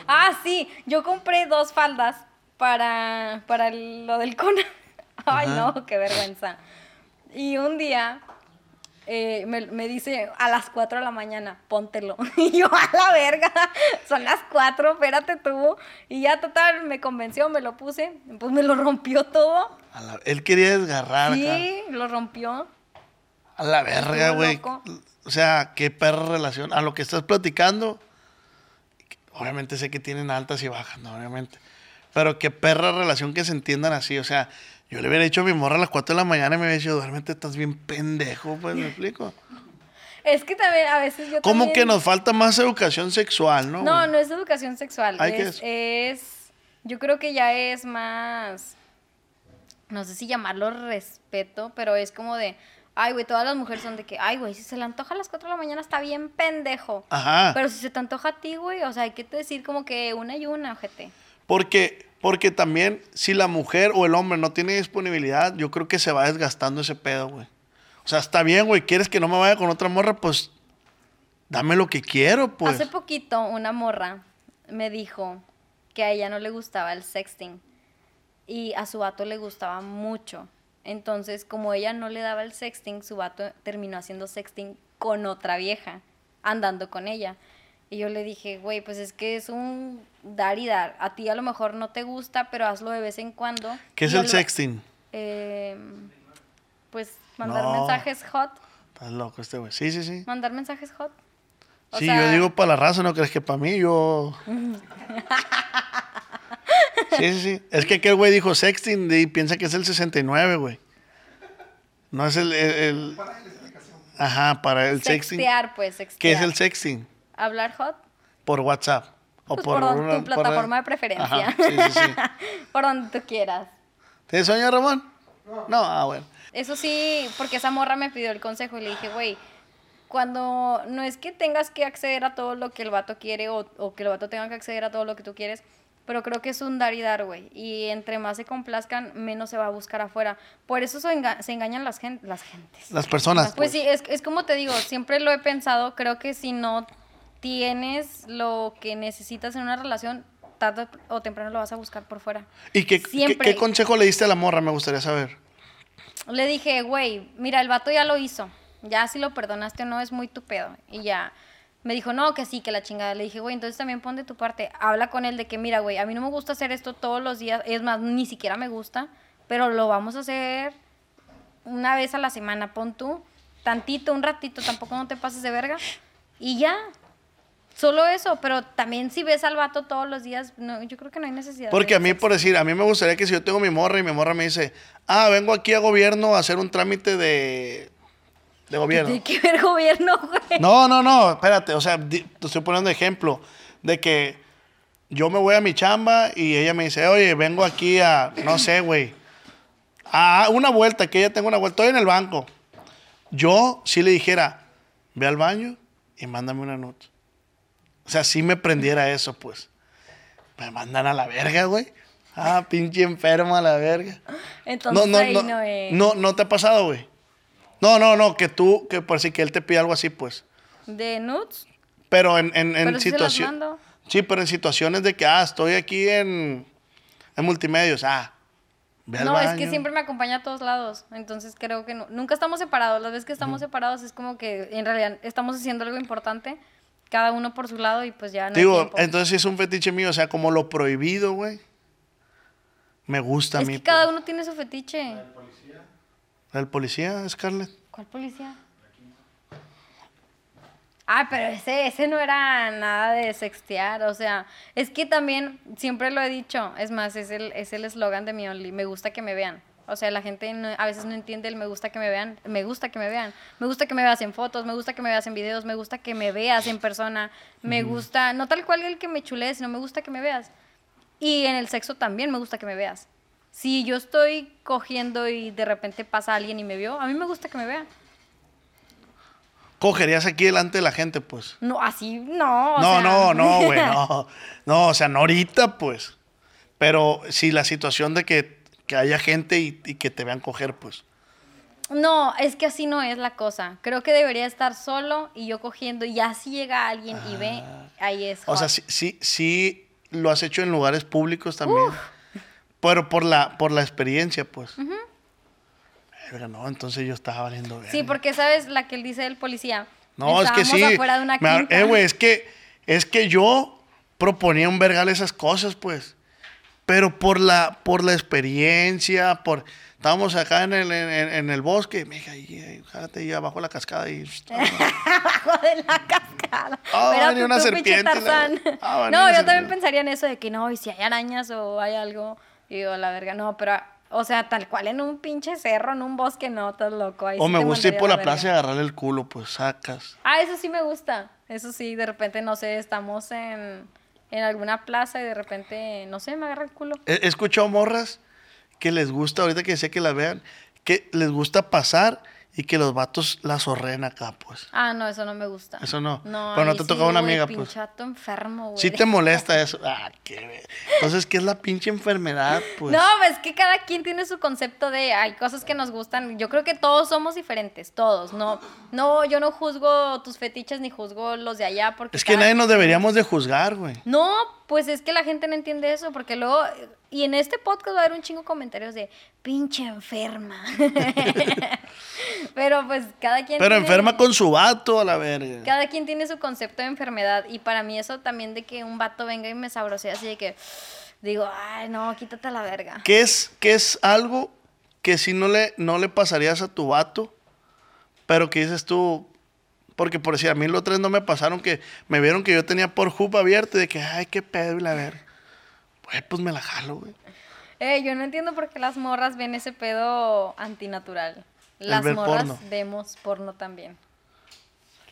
Ah, sí, yo compré dos faldas para, para lo del cona. Ay, no, qué vergüenza. Y un día eh, me, me dice a las 4 de la mañana, póntelo. Y yo, a la verga, son las 4, espérate tú. Y ya total, me convenció, me lo puse, pues me lo rompió todo. a la- él quería desgarrar acá. Sí, lo rompió. A la verga, güey. O sea, qué perra relación. A lo que estás platicando, obviamente sé que tienen altas y bajas, ¿no? Obviamente. Pero qué perra relación que se entiendan así. O sea, yo le hubiera dicho a mi morra a las 4 de la mañana y me hubiera dicho, duérmete, estás bien pendejo, pues, ¿me explico? Es que también a veces yo Como también- que nos falta más educación sexual, ¿no? No, no es educación sexual. Ay, ¿qué es, es- Yo creo que ya es más. No sé si llamarlo respeto, pero es como de. Ay, güey, todas las mujeres son de que, ay, güey, si se le antoja a las 4 de la mañana está bien pendejo. Ajá. Pero si se te antoja a ti, güey, o sea, hay que decir como que una y una, ojete. Porque, porque también, si la mujer o el hombre no tiene disponibilidad, yo creo que se va desgastando ese pedo, güey. O sea, está bien, güey, quieres que no me vaya con otra morra, pues dame lo que quiero, pues. Hace poquito una morra me dijo que a ella no le gustaba el sexting y a su vato le gustaba mucho. Entonces, como ella no le daba el sexting, su vato terminó haciendo sexting con otra vieja, andando con ella. Y yo le dije, güey, pues es que es un dar y dar. A ti a lo mejor no te gusta, pero hazlo de vez en cuando. ¿Qué es Y el sexting? Eh, pues mandar No. mensajes hot. Estás loco este güey. Sí, sí, sí. Mandar mensajes hot. O sí, sea- yo digo para la raza, ¿no crees que para mí? Yo... sí, sí, sí. Es que aquel güey dijo sexting y piensa que es el 69, güey. No es el... el- el- Ajá, para el sexting. Sextear, pues, sextear. ¿Qué es el sexting? ¿Hablar hot? Por WhatsApp. O Pues por, don- una- tu plataforma de preferencia. Ajá, sí, sí, sí. por donde tú quieras. ¿Tienes sueño, Ramón? No. ah, bueno. Eso sí, porque esa morra me pidió el consejo y le dije, güey, cuando no es que tengas que acceder a todo lo que el vato quiere o, o que el vato tenga que acceder a todo lo que tú quieres, pero creo que es un dar y dar, güey. Y entre más se complazcan, menos se va a buscar afuera. Por eso se, enga- se engañan las, gen- las gentes. Las personas. Pues sí, es, es como te digo, siempre lo he pensado, creo que si no tienes lo que necesitas en una relación, tarde o temprano lo vas a buscar por fuera. ¿Y qué, qué, qué consejo le diste a la morra? Me gustaría saber. Le dije, güey, mira, el vato ya lo hizo. Ya si lo perdonaste o no es muy tu pedo. Y ya me dijo, no, que sí, que la chingada. Le dije, güey, entonces también pon de tu parte. Habla con él de que, mira, güey, a mí no me gusta hacer esto todos los días. Es más, ni siquiera me gusta. Pero lo vamos a hacer una vez a la semana. Pon tú tantito, un ratito. Tampoco no te pases de verga. Y ya. Solo eso. Pero también si ves al vato todos los días, no, yo creo que no hay necesidad. Porque de a mí, por decir, a mí me gustaría que si yo tengo mi morra y mi morra me dice, ah, vengo aquí a gobierno a hacer un trámite de, de gobierno. Tiene que ver gobierno, güey. No, no, no, espérate, o sea, te estoy poniendo ejemplo de que yo me voy a mi chamba y ella me dice, oye, vengo aquí a, no sé, güey, a una vuelta, que ella tenga una vuelta, estoy en el banco. Yo sí le dijera, ve al baño y mándame una nota. O sea, sí me prendiera eso, pues. Me mandan a la verga, güey. Ah, pinche enfermo a la verga. Entonces no, no, ahí no, no es. no, no te ha pasado, güey. No, no, no, que tú, que por si que él te pide algo así, pues. ¿De nudes? Pero en, en, en situaciones. Sí, pero en situaciones de que, ah, estoy aquí en, en multimedios. Ah, ve al No, es que siempre me acompaña a todos lados. Entonces creo que no- nunca estamos separados. Las veces que estamos separados es como que en realidad estamos haciendo algo importante, cada uno por su lado y pues ya no hay Digo, tiempo. entonces sí es un fetiche mío. O sea, como lo prohibido, güey. Me gusta es a mí. que cada pues. uno tiene su fetiche. ¿El policía, Scarlett? ¿Cuál policía? Ah, pero ese, ese no era nada de sextear, o sea, es que también, siempre lo he dicho, es más, es el es el eslogan de mi Only, me gusta que me vean. O sea, la gente no- a veces no entiende el me gusta que me vean, me gusta que me vean, me gusta que me veas en fotos, me gusta que me veas en videos, me gusta que me veas en persona, me gusta, no tal cual el que me chulee, sino me gusta que me veas. Y en el sexo también me gusta que me veas. Si yo estoy cogiendo y de repente pasa alguien y me vio, a mí me gusta que me vean. Cogerías aquí delante de la gente, pues. No, así no. o no, sea. no, no, güey, no. No, o sea, no ahorita, pues. Pero si la situación de que, que haya gente y, y que te vean coger, pues. No, es que así no es la cosa. Creo que debería estar solo y yo cogiendo y así llega alguien y ve, ahí es. Ah. O sea, sí, sí, sí lo has hecho en lugares públicos también. Pero por la, por la experiencia, pues. Verga, no, entonces yo estaba valiendo verga. Sí, porque sabes la que él dice del policía. No, es que sí. Afuera de una Me- quinta. eh, güey, es que, es que yo proponía un vergal esas cosas, pues. Pero por la, por la experiencia, por... Estábamos acá en el, en, el bosque, ahí, ahí, jálate ahí abajo de la cascada y... Abajo de la cascada. Ah, Pero venía tú, una serpiente, la-. Ah, no, yo también pensaría en eso de que no, y si hay arañas o hay algo. Digo, la verga, no, pero, o sea, tal cual en un pinche cerro, en un bosque, no, estás loco. ahí O sí me gusta ir por la verga. plaza y agarrarle el culo, pues sacas. Ah, eso sí me gusta. Eso sí, de repente, no sé, estamos en, en alguna plaza y de repente, no sé, me agarra el culo. He, escuchado morras que les gusta, ahorita que decía que la vean, que les gusta pasar y que los vatos la zorren acá, pues. Ah, no, eso no me gusta. Eso no. No, Pero no te sí, tocaba una amiga, pues. pinchato enfermo, güey. Sí te molesta eso. Ah, qué Entonces, ¿qué es la pinche enfermedad, pues? No, es que cada quien tiene su concepto de hay cosas que nos gustan. Yo creo que todos somos diferentes, todos. No, no, yo no juzgo tus fetiches ni juzgo los de allá porque es que nadie nos deberíamos de juzgar, güey. No, pues es que la gente no entiende eso, porque luego, y en este podcast va a haber un chingo de comentarios de pinche enferma. Pero pues cada quien. Pero tiene- enferma con su vato a la verga. Cada quien tiene su concepto de enfermedad, y para mí eso también de que un vato venga y me sabrosea así de que digo, ay, no, quítate la verga. ¿Qué es, qué es algo que si no le, no le pasarías a tu vato, pero que dices tú, porque por decir, a mí los tres no me pasaron que me vieron que yo tenía por hub abierto y de que, ay, qué pedo y la verga. Pues, pues me la jalo, güey. Eh, yo no entiendo por qué las morras ven ese pedo antinatural. Las ver morras porno. vemos porno también.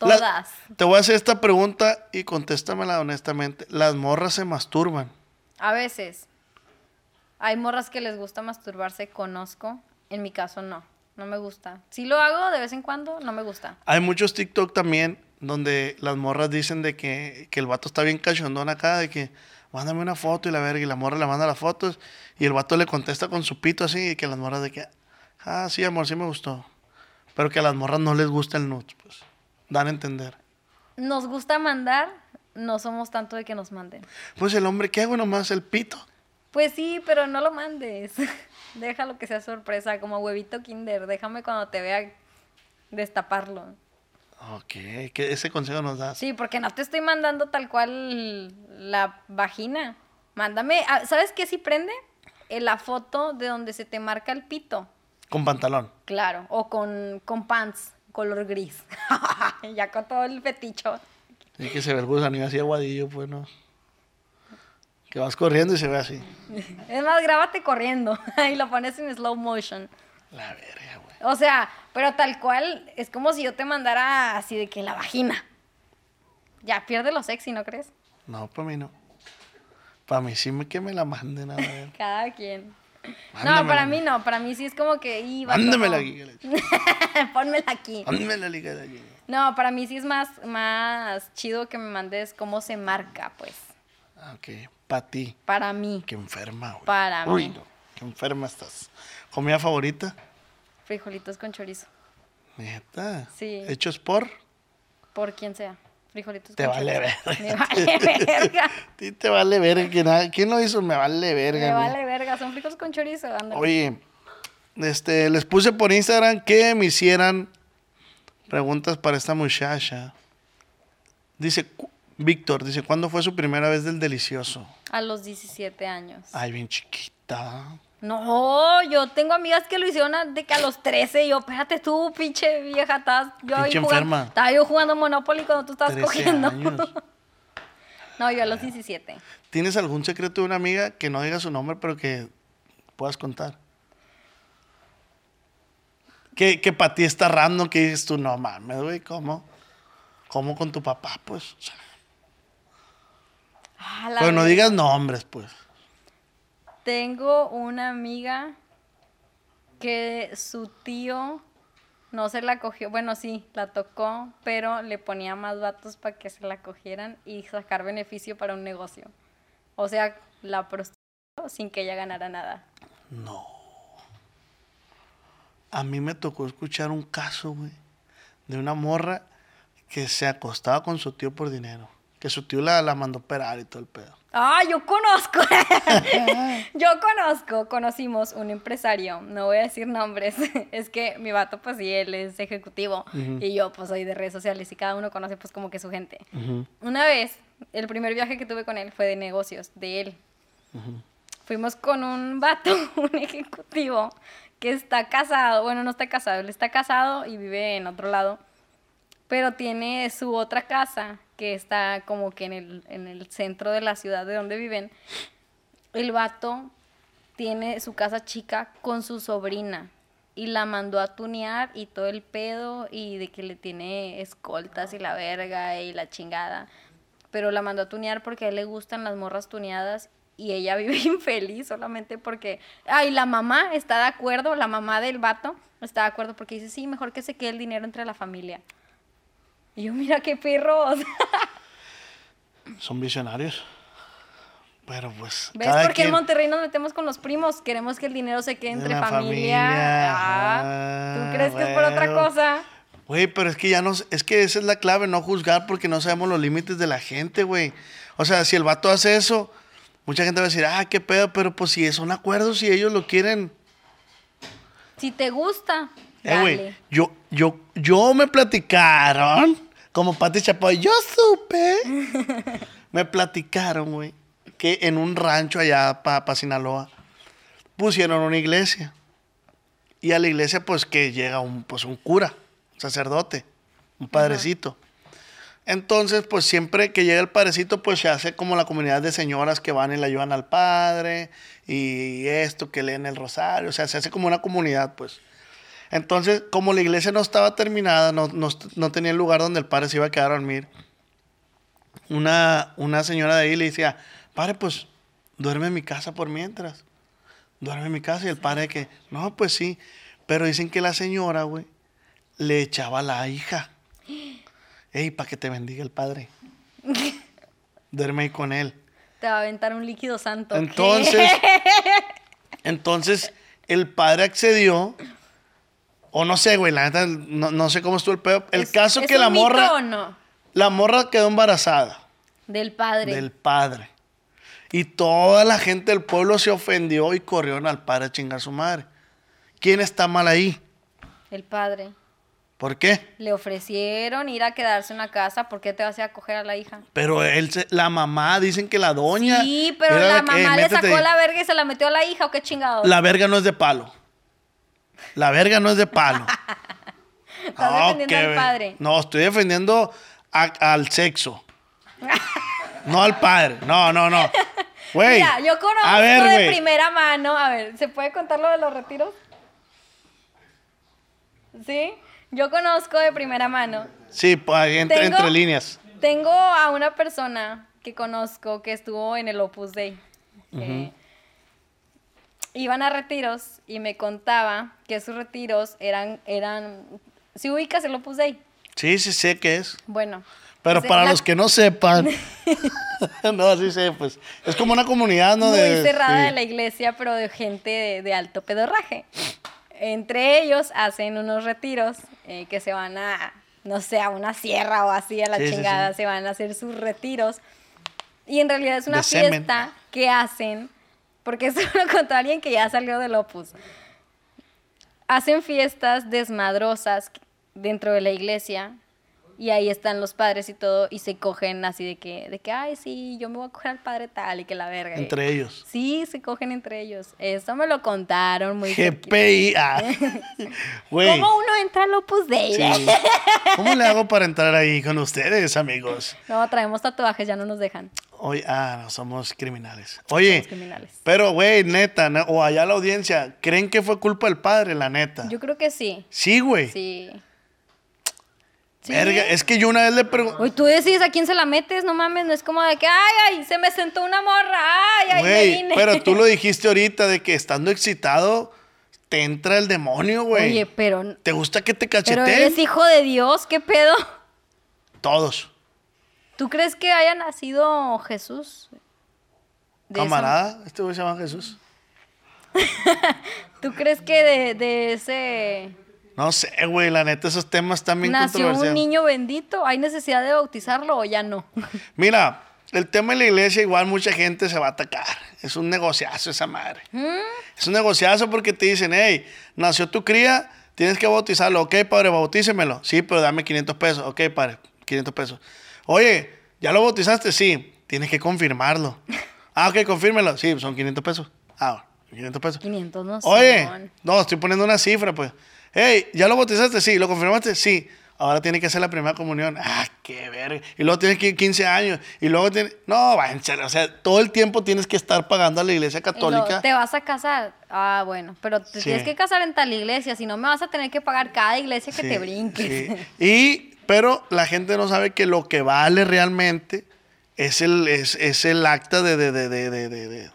La- Todas. te voy a hacer esta pregunta y contéstamela honestamente. ¿Las morras se masturban? A veces. Hay morras que les gusta masturbarse, conozco. En mi caso, no. No me gusta. Si lo hago de vez en cuando, no me gusta. Hay muchos TikTok también donde las morras dicen de que, que el vato está bien cachondón acá, de que mándame una foto y la verga, y la morra le manda las fotos y el vato le contesta con su pito así y que las morras de que, ah, sí, amor, sí me gustó. Pero que a las morras no les gusta el nude, pues. Dan a entender. Nos gusta mandar, no somos tanto de que nos manden. Pues el hombre, ¿qué hago nomás? El pito. Pues sí, pero no lo mandes. Déjalo que sea sorpresa, como huevito kinder. Déjame cuando te vea destaparlo. Ok, que ese consejo nos das. Sí, porque no te estoy mandando tal cual la vagina. Mándame, ah, ¿sabes qué si prende? Eh, la foto de donde se te marca el pito. Con pantalón. Claro, o con, con pants, color gris. ya con todo el feticho. Y que se ve el gusanillo así aguadillo, pues no. Que vas corriendo y se ve así. Es más, grábate corriendo y lo pones en slow motion. La verga, güey. O sea, pero tal cual, es como si yo te mandara así de que la vagina. Ya, pierde lo sexy, ¿no crees? No, para mí no. Para mí sí me que me la manden a ver. Cada quien. No, para mí no, para mí sí es como que... vato, Mándamela aquí. Pónmela aquí. De allí. No, para mí sí es más, más chido que me mandes cómo se marca, pues. Ah, Ok, para ti. Para mí. Qué enferma, güey. Para Uy, mí. no. Qué enferma estás. ¿Comida favorita? Frijolitos con chorizo. Neta. Sí. ¿Hechos por? Por quien sea. Frijolitos Te con vale chorizo. verga. Me vale verga. Ti te vale verga. ¿Quién lo hizo? Me vale verga. Me vale verga. Son frijoles con chorizo. ándale. Oye, este, les puse por Instagram que me hicieran preguntas para esta muchacha. Dice, Víctor, dice, ¿cuándo fue su primera vez del delicioso? A los 17 años. Ay, bien chiquita. No, yo tengo amigas que lo hicieron a- de que a los 13. Y yo, espérate tú, pinche vieja. Estás yo ahí Pinche jugando- enferma. Estaba yo jugando Monopoly cuando tú estabas 13 cogiendo. años. no, yo a los 17. ¿Tienes algún secreto de una amiga que no diga su nombre, pero que puedas contar? Que, que para ti está random, que dices tú, no mames, güey, ¿cómo? ¿Cómo con tu papá, pues? O sea, Ah, pero no digas nombres, pues. Tengo una amiga que su tío no se la cogió, bueno, sí, la tocó, pero le ponía más vatos para que se la cogieran y sacar beneficio para un negocio. O sea, la prostituyó sin que ella ganara nada. No. A mí me tocó escuchar un caso, güey, de una morra que se acostaba con su tío por dinero. Que su tío la, la mandó operar y todo el pedo. Ah, yo conozco. yo conozco, conocimos un empresario, no voy a decir nombres. es que mi vato, pues sí, él es ejecutivo y yo, pues soy de redes sociales y cada uno conoce, pues como que su gente. Una vez, el primer viaje que tuve con él fue de negocios, de él. Fuimos con un vato, un ejecutivo, que está casado, bueno, no está casado, él está casado y vive en otro lado, pero tiene su otra casa que está como que en el, en el centro de la ciudad de donde viven. El vato tiene su casa chica con su sobrina y la mandó a tunear y todo el pedo y de que le tiene escoltas y la verga y la chingada. Pero la mandó a tunear porque a él le gustan las morras tuneadas y ella vive infeliz solamente porque... Ay, la mamá está de acuerdo, la mamá del vato está de acuerdo porque dice, sí, mejor que se quede el dinero entre la familia. Y yo, mira qué perros. Son visionarios. Pero pues. ¿Ves por qué en Monterrey nos metemos con los primos? Queremos que el dinero se quede De entre familia. familia. Ah, Ah, ¿Tú crees que es por otra cosa? Güey, pero es que ya no. Es que esa es la clave, no juzgar porque no sabemos los límites de la gente, güey. O sea, si el vato hace eso, mucha gente va a decir, ah, qué pedo, pero pues si son acuerdos, si ellos lo quieren. Si te gusta, Eh, güey, yo, yo, yo me platicaron, como Pati Chapoy, yo supe. me platicaron, güey, que en un rancho allá para Sinaloa pusieron una iglesia. Y a la iglesia, pues que llega un, pues, un cura, un sacerdote, un padrecito. Entonces, pues siempre que llega el padrecito, pues se hace como la comunidad de señoras que van y le ayudan al padre y esto, que leen el rosario, o sea, se hace como una comunidad, pues. Entonces, como la iglesia no estaba terminada, no, no, no tenía el lugar donde el padre se iba a quedar a dormir, una, una señora de ahí le decía, padre, pues duerme en mi casa por mientras. Duerme en mi casa. Y el padre que, no, pues sí. Pero dicen que la señora, güey, le echaba a la hija. Ey, para que te bendiga el padre. Duerme ahí con él. Te va a aventar un líquido santo. Entonces, entonces el padre accedió. O no sé, güey, la neta, no, no sé cómo estuvo el pedo. El ¿Es- caso es que la un mito morra, o no? la morra quedó embarazada Del padre. del padre. Y toda la gente del pueblo se ofendió y corrieron al padre a chingar a su madre. ¿Quién está mal ahí? El padre. ¿Por qué? Le ofrecieron ir a quedarse en la casa. ¿Por qué te vas a ir a coger a la hija? Pero él, se- la mamá, dicen que la doña. Sí, pero la que, mamá le "Métete". sacó la verga y se la metió a la hija. ¿O qué chingados? La verga no es de palo. La verga no es de palo. Estás No, defendiendo al padre. No, estoy defendiendo a- al sexo. No al padre. No, no, no. Güey. Mira, yo conozco a ver, de primera mano. A ver, ¿se puede contar lo de los retiros? ¿Sí? Yo conozco de primera mano. Sí, pues, entre, Tengo- entre líneas. Tengo a una persona que conozco que estuvo en el Opus Dei. Eh, iban a retiros y me contaba que sus retiros eran, eran, si ubicas el Opus Dei, Sí, sí sé qué es. bueno. Pero para la- los que no sepan. no, sí sé, pues. Es como una comunidad, ¿no? muy de, cerrada sí. de la iglesia, pero de gente de, de alto pedorraje. Entre ellos hacen unos retiros eh, que se van a, no sé, a una sierra o así a la Sí, chingada, sí. se van a hacer sus retiros. Y en realidad es una De semen. fiesta que hacen, porque eso lo contó alguien que ya salió del Opus. Hacen fiestas desmadrosas dentro de la iglesia y ahí están los padres y todo y se cogen así de que, de que, ay, sí, yo me voy a coger al padre tal y que la verga. Entre ellos. Sí, se cogen entre ellos. Eso me lo contaron muy. GPI. ah. Güey. ¿Cómo uno entra al Opus Dei? Sí. ¿Cómo le hago para entrar ahí con ustedes, amigos? No, traemos tatuajes, ya no nos dejan. Oye, ah, no, somos criminales. Oye, Somos criminales. pero, güey, neta, o allá la audiencia, ¿creen que fue culpa del padre, la neta? Yo creo que sí. Sí, güey. Sí. Sí. Verga, es que yo una vez le pregunté. Oye, tú decides a quién se la metes, no mames, no es como de que, ay, ay, se me sentó una morra, ay, ay, me Güey, vine. pero tú lo dijiste ahorita de que estando excitado te entra el demonio, güey. Oye, pero, ¿Te gusta que te pero cacheteen? eres hijo de Dios, ¿qué pedo? Todos. ¿Tú crees que haya nacido Jesús? Camarada, este güey se llama Jesús. ¿Tú crees que de, de ese No sé, güey, la neta, esos temas bien nació un niño bendito? ¿Hay necesidad de bautizarlo o ya no? Mira, el tema de la iglesia, igual mucha gente se va a atacar. Es un negociazo esa madre. ¿Mm? Es un negociazo porque te dicen, hey, nació tu cría, tienes que bautizarlo. Ok, padre, bautícemelo. Sí, pero dame 500 pesos. Ok, padre, 500 pesos. Oye, ¿ya lo bautizaste? Sí, tienes que confirmarlo. Ah, ok, confírmelo. Sí, son 500 pesos. Ah, 500 pesos. 500 no Oye, son. no, estoy poniendo una cifra, pues. Hey, ¿ya lo bautizaste? Sí. ¿Lo confirmaste? Sí. Ahora tiene que hacer la primera comunión. Ah, qué verga. Y luego tienes que ir 15 años. Y luego tiene... No, váyanse. O sea, todo el tiempo tienes que estar pagando a la iglesia Y luego, católica. ¿Te vas a casar? Ah, bueno, pero te Sí. tienes que casar en tal iglesia, si no me vas a tener que pagar cada iglesia que Sí, te brinques. sí. Y, pero la gente no sabe que lo que vale realmente es el, es, es el acta de, de, de, de, de-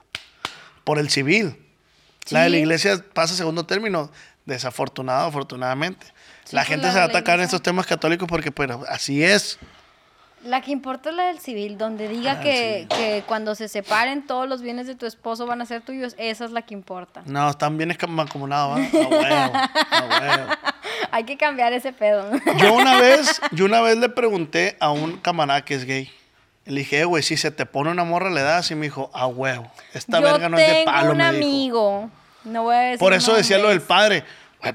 por el civil. La de la iglesia pasa a segundo término, desafortunado, afortunadamente. Sí, la pues, gente la se va a atacar en estos temas católicos porque, pues, así es. La que importa es la del civil, donde diga Ah, que, que cuando se separen todos los bienes de tu esposo van a ser tuyos, esa es la que importa. No, están bien mancomunados, huevo. Hay que cambiar ese pedo. Yo una vez, yo una vez le pregunté a un camarada que es gay. Le dije, "Eh, güey, si se te pone una morra le das y me dijo, a huevo. Esta Yo verga no es de tengo palo, un me dijo. amigo, no voy a decir Por eso decía lo del padre.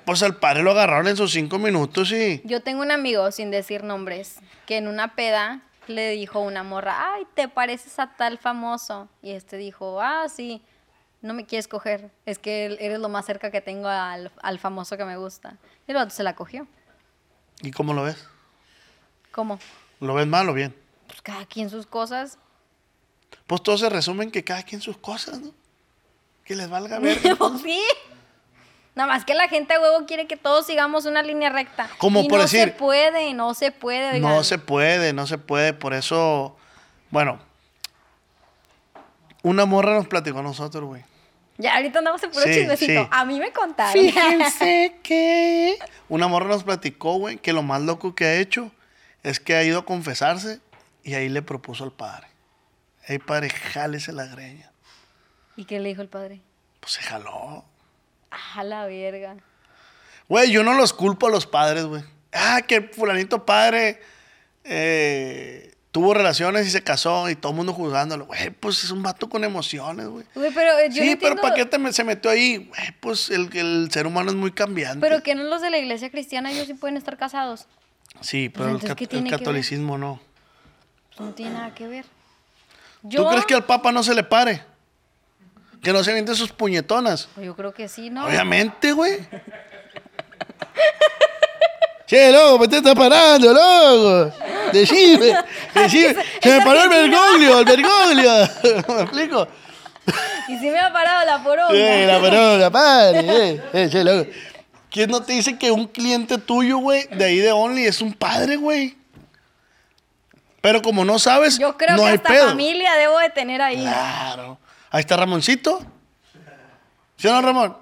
Pues al padre lo agarraron en sus cinco minutos y. Yo tengo un amigo, sin decir nombres, que en una peda le dijo una morra, ay, te pareces a tal famoso. Y este dijo, ah, sí, no me quieres coger. Es que eres lo más cerca que tengo al, al famoso que me gusta. Y el otro se la cogió. ¿Y cómo lo ves? ¿Cómo? ¿Lo ves mal o bien? Pues cada quien sus cosas. Pues todos se resumen que cada quien sus cosas, ¿no? Que les valga ver. Sí. Nada más que la gente a huevo quiere que todos sigamos una línea recta. Como y por no decir- se puede, no se puede. oigan. No se puede, no se puede. Por eso, bueno, una morra nos platicó a nosotros, güey. Ya, ahorita andamos en puro Sí, chismecito. sí. A mí me contaron. Fíjense que una morra nos platicó, güey, que lo más loco que ha hecho es que ha ido a confesarse y ahí le propuso al padre. Ey, padre, jálese la greña. ¿Y qué le dijo el padre? Pues se jaló. A la verga. Güey, yo no los culpo a los padres, güey. Ah, que el fulanito padre eh, tuvo relaciones y se casó y todo el mundo juzgándolo. Güey, pues es un vato con emociones, güey. Güey, pero eh, yo Sí, no pero entiendo- ¿para qué te me- se metió ahí? Güey, pues el, el ser humano es muy cambiante. Pero que no los de la iglesia cristiana ellos sí pueden estar casados. sí, pero Pues el, entonces, cat- ¿qué el tiene que ver? catolicismo no. Pues no tiene nada que ver. ¿Tú crees que al papa no se le pare? Que no se aviente sus puñetonas. Yo creo que sí, ¿no? Obviamente, güey. che, loco, me te estás parando, loco. Decime, decime. Se me paró el Bergoglio, el Bergoglio. ¿Me explico? Y sí me ha parado la poronga. Eh, la poronga, padre. Eh, eh, che, loco. ¿Quién no te dice que un cliente tuyo, güey, de ahí de Only es un padre, güey? Pero como no sabes, Yo creo no que hay hasta pedo. familia debo de tener ahí. Claro. Ahí está Ramoncito. ¿Sí o no, Ramón?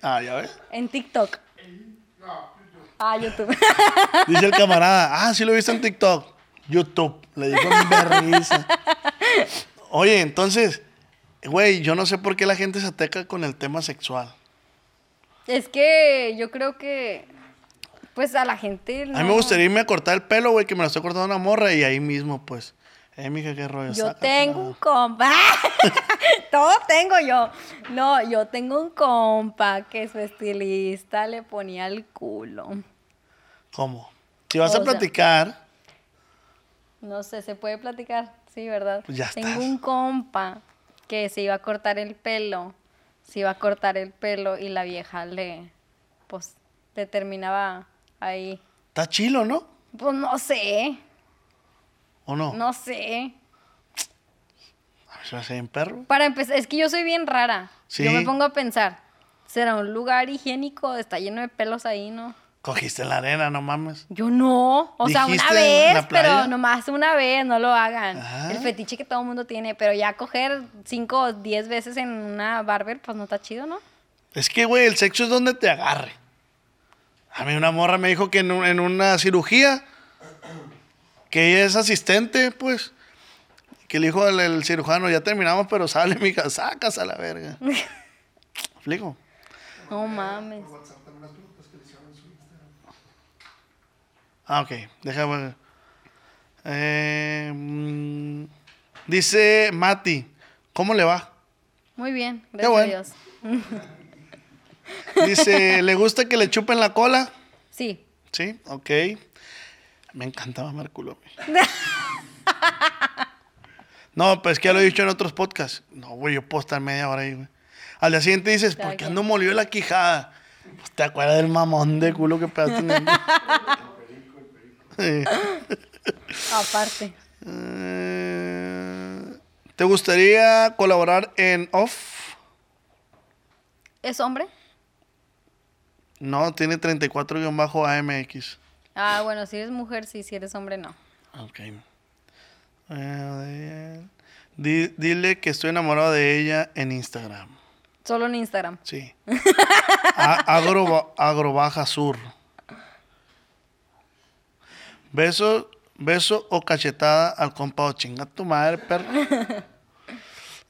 Ah, ya ves. En TikTok. Ah, YouTube. Dice el camarada, ah, sí lo he visto en TikTok. YouTube. Le dijo en berriza. Oye, entonces, güey, yo no sé por qué la gente se ataca con el tema sexual. es que yo creo que, pues a la gente. A mí me gustaría irme a cortar el pelo, güey, que me lo estoy cortando una morra y ahí mismo, pues. Eh, mija, qué rollo. Yo tengo un compa. Todo tengo yo. No, yo tengo un compa que su estilista le ponía el culo. ¿Cómo? Si vas O a sea- platicar, No sé, se puede platicar. Sí, ¿verdad? Pues ya Tengo estás. un compa que se iba a cortar el pelo. Se iba a cortar el pelo y la vieja le, pues, le terminaba ahí. está chilo, ¿no? Pues no sé, ¿O no? no sé. A ver, se me hace bien perro. Para empezar, es que yo soy bien rara. Sí. Yo me pongo a pensar, ¿será un lugar higiénico? Está lleno de pelos ahí, ¿no? Cogiste en la arena, no mames. Yo no. O sea, una ¿Dijiste en vez, pero nomás una vez, no lo hagan. El fetiche que todo el mundo tiene, pero ya coger cinco o diez veces en una barber, pues no está chido, ¿no? Es que, güey, el sexo es donde te agarre. A mí una morra me dijo que en, un- en una cirugía, que ella es asistente, pues, que le dijo al el cirujano, ya terminamos, pero sale, mija, sacas a la verga. ¿Me ¿Explico? No mames. Ah, ok, déjame ver. Eh, mm, dice Mati, ¿cómo le va? Muy bien, gracias bueno. a Dios. Dice, ¿le gusta que le chupen la cola? Sí. Sí, ok. Me encantaba Marculo. No, pues que ya lo he dicho en otros podcasts. No, güey, yo puedo estar media hora ahí, güey. Al día siguiente dices, ¿por qué ando molido la quijada? Pues, ¿Te acuerdas del mamón de culo que pegaste en el- Sí. Aparte. Eh, ¿Te gustaría colaborar en Off? ¿Es hombre? No, tiene 34-AMX. Ah, bueno, si eres mujer, sí, si eres hombre, no. Ok. Eh, di- dile que estoy enamorado de ella en Instagram. Solo en Instagram. Sí. A- agro, agrobaja sur. Beso, beso o cachetada al compa o chinga tu madre, perro.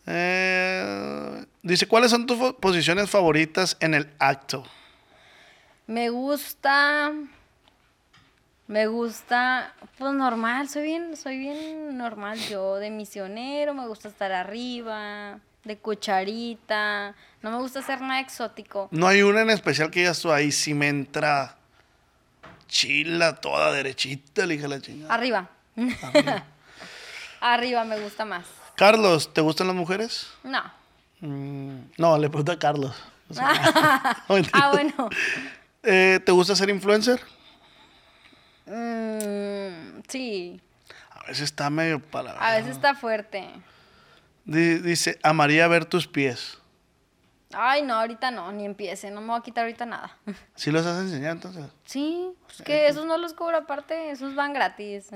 Eh, dice, ¿cuáles son tus posiciones favoritas en el acto? Me gusta. Me gusta, pues normal, soy bien, soy bien normal yo, de misionero, me gusta estar arriba, de cucharita, no me gusta hacer nada exótico. No hay una en especial que digas tú ahí, si me entra chila toda derechita, le dije la chingada. Arriba. Arriba me gusta más. Carlos, ¿te gustan las mujeres? No. Mm, no, le pregunto a Carlos. O sea, ah, bueno. Eh, ¿Te gusta ser influencer? Mm, sí, A veces está medio para. a veces está fuerte. Di- dice, amaría ver tus pies. Ay, no, ahorita no, ni empiece, no me voy a quitar ahorita nada. ¿Sí los has enseñado entonces? Sí, pues que esos no los cobro aparte, esos van gratis.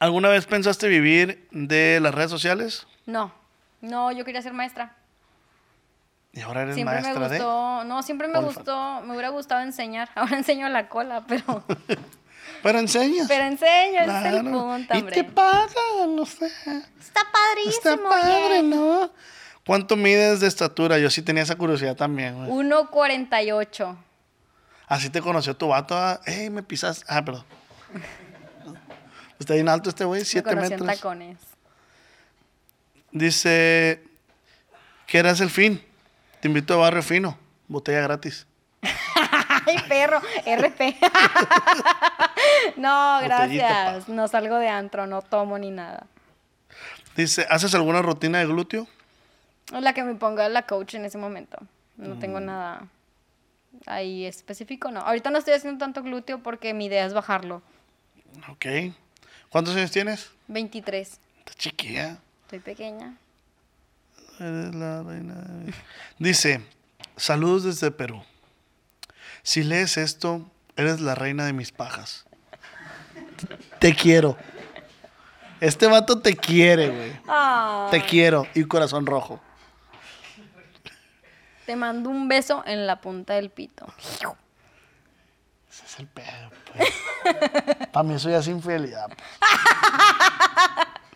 ¿Alguna vez pensaste vivir de las redes sociales? No, no, yo quería ser maestra. Y ahora eres Siempre me maestra de... gustó, no, siempre me Olfa. gustó, me hubiera gustado enseñar. Ahora enseño la cola, pero, Pero enseñas. pero enseño, ese es el Claro. punto, Y hombre. te pagan, no sé. Está padrísimo, Está padre. ¿no? ¿Cuánto mides de estatura? Yo sí tenía esa curiosidad también, güey. 1.48. Así te conoció tu vato. ah, ¡Ey, me pisas! Ah, perdón. Está bien alto este güey, Me siete conocí en metros. tacones. Dice, ¿qué eras el fin? Te invito a Barrio Fino, botella gratis. Ay, perro, RP. no, gracias. No salgo de antro, no tomo ni nada. Dice, ¿haces alguna rutina de glúteo? La que me ponga la coach en ese momento. No Mm. tengo nada ahí específico, no. Ahorita no estoy haciendo tanto glúteo porque mi idea es bajarlo. Ok. ¿Cuántos años tienes? 23. Está chiquilla. Estoy pequeña. Eres la reina de Dice, saludos desde Perú. Si lees esto, eres la reina de mis pajas. Te quiero. Este vato te quiere, güey. Te quiero. Y corazón rojo. te mando un beso en la punta del pito. Ese es el pedo, pues. Para mí eso ya es infidelidad. pues.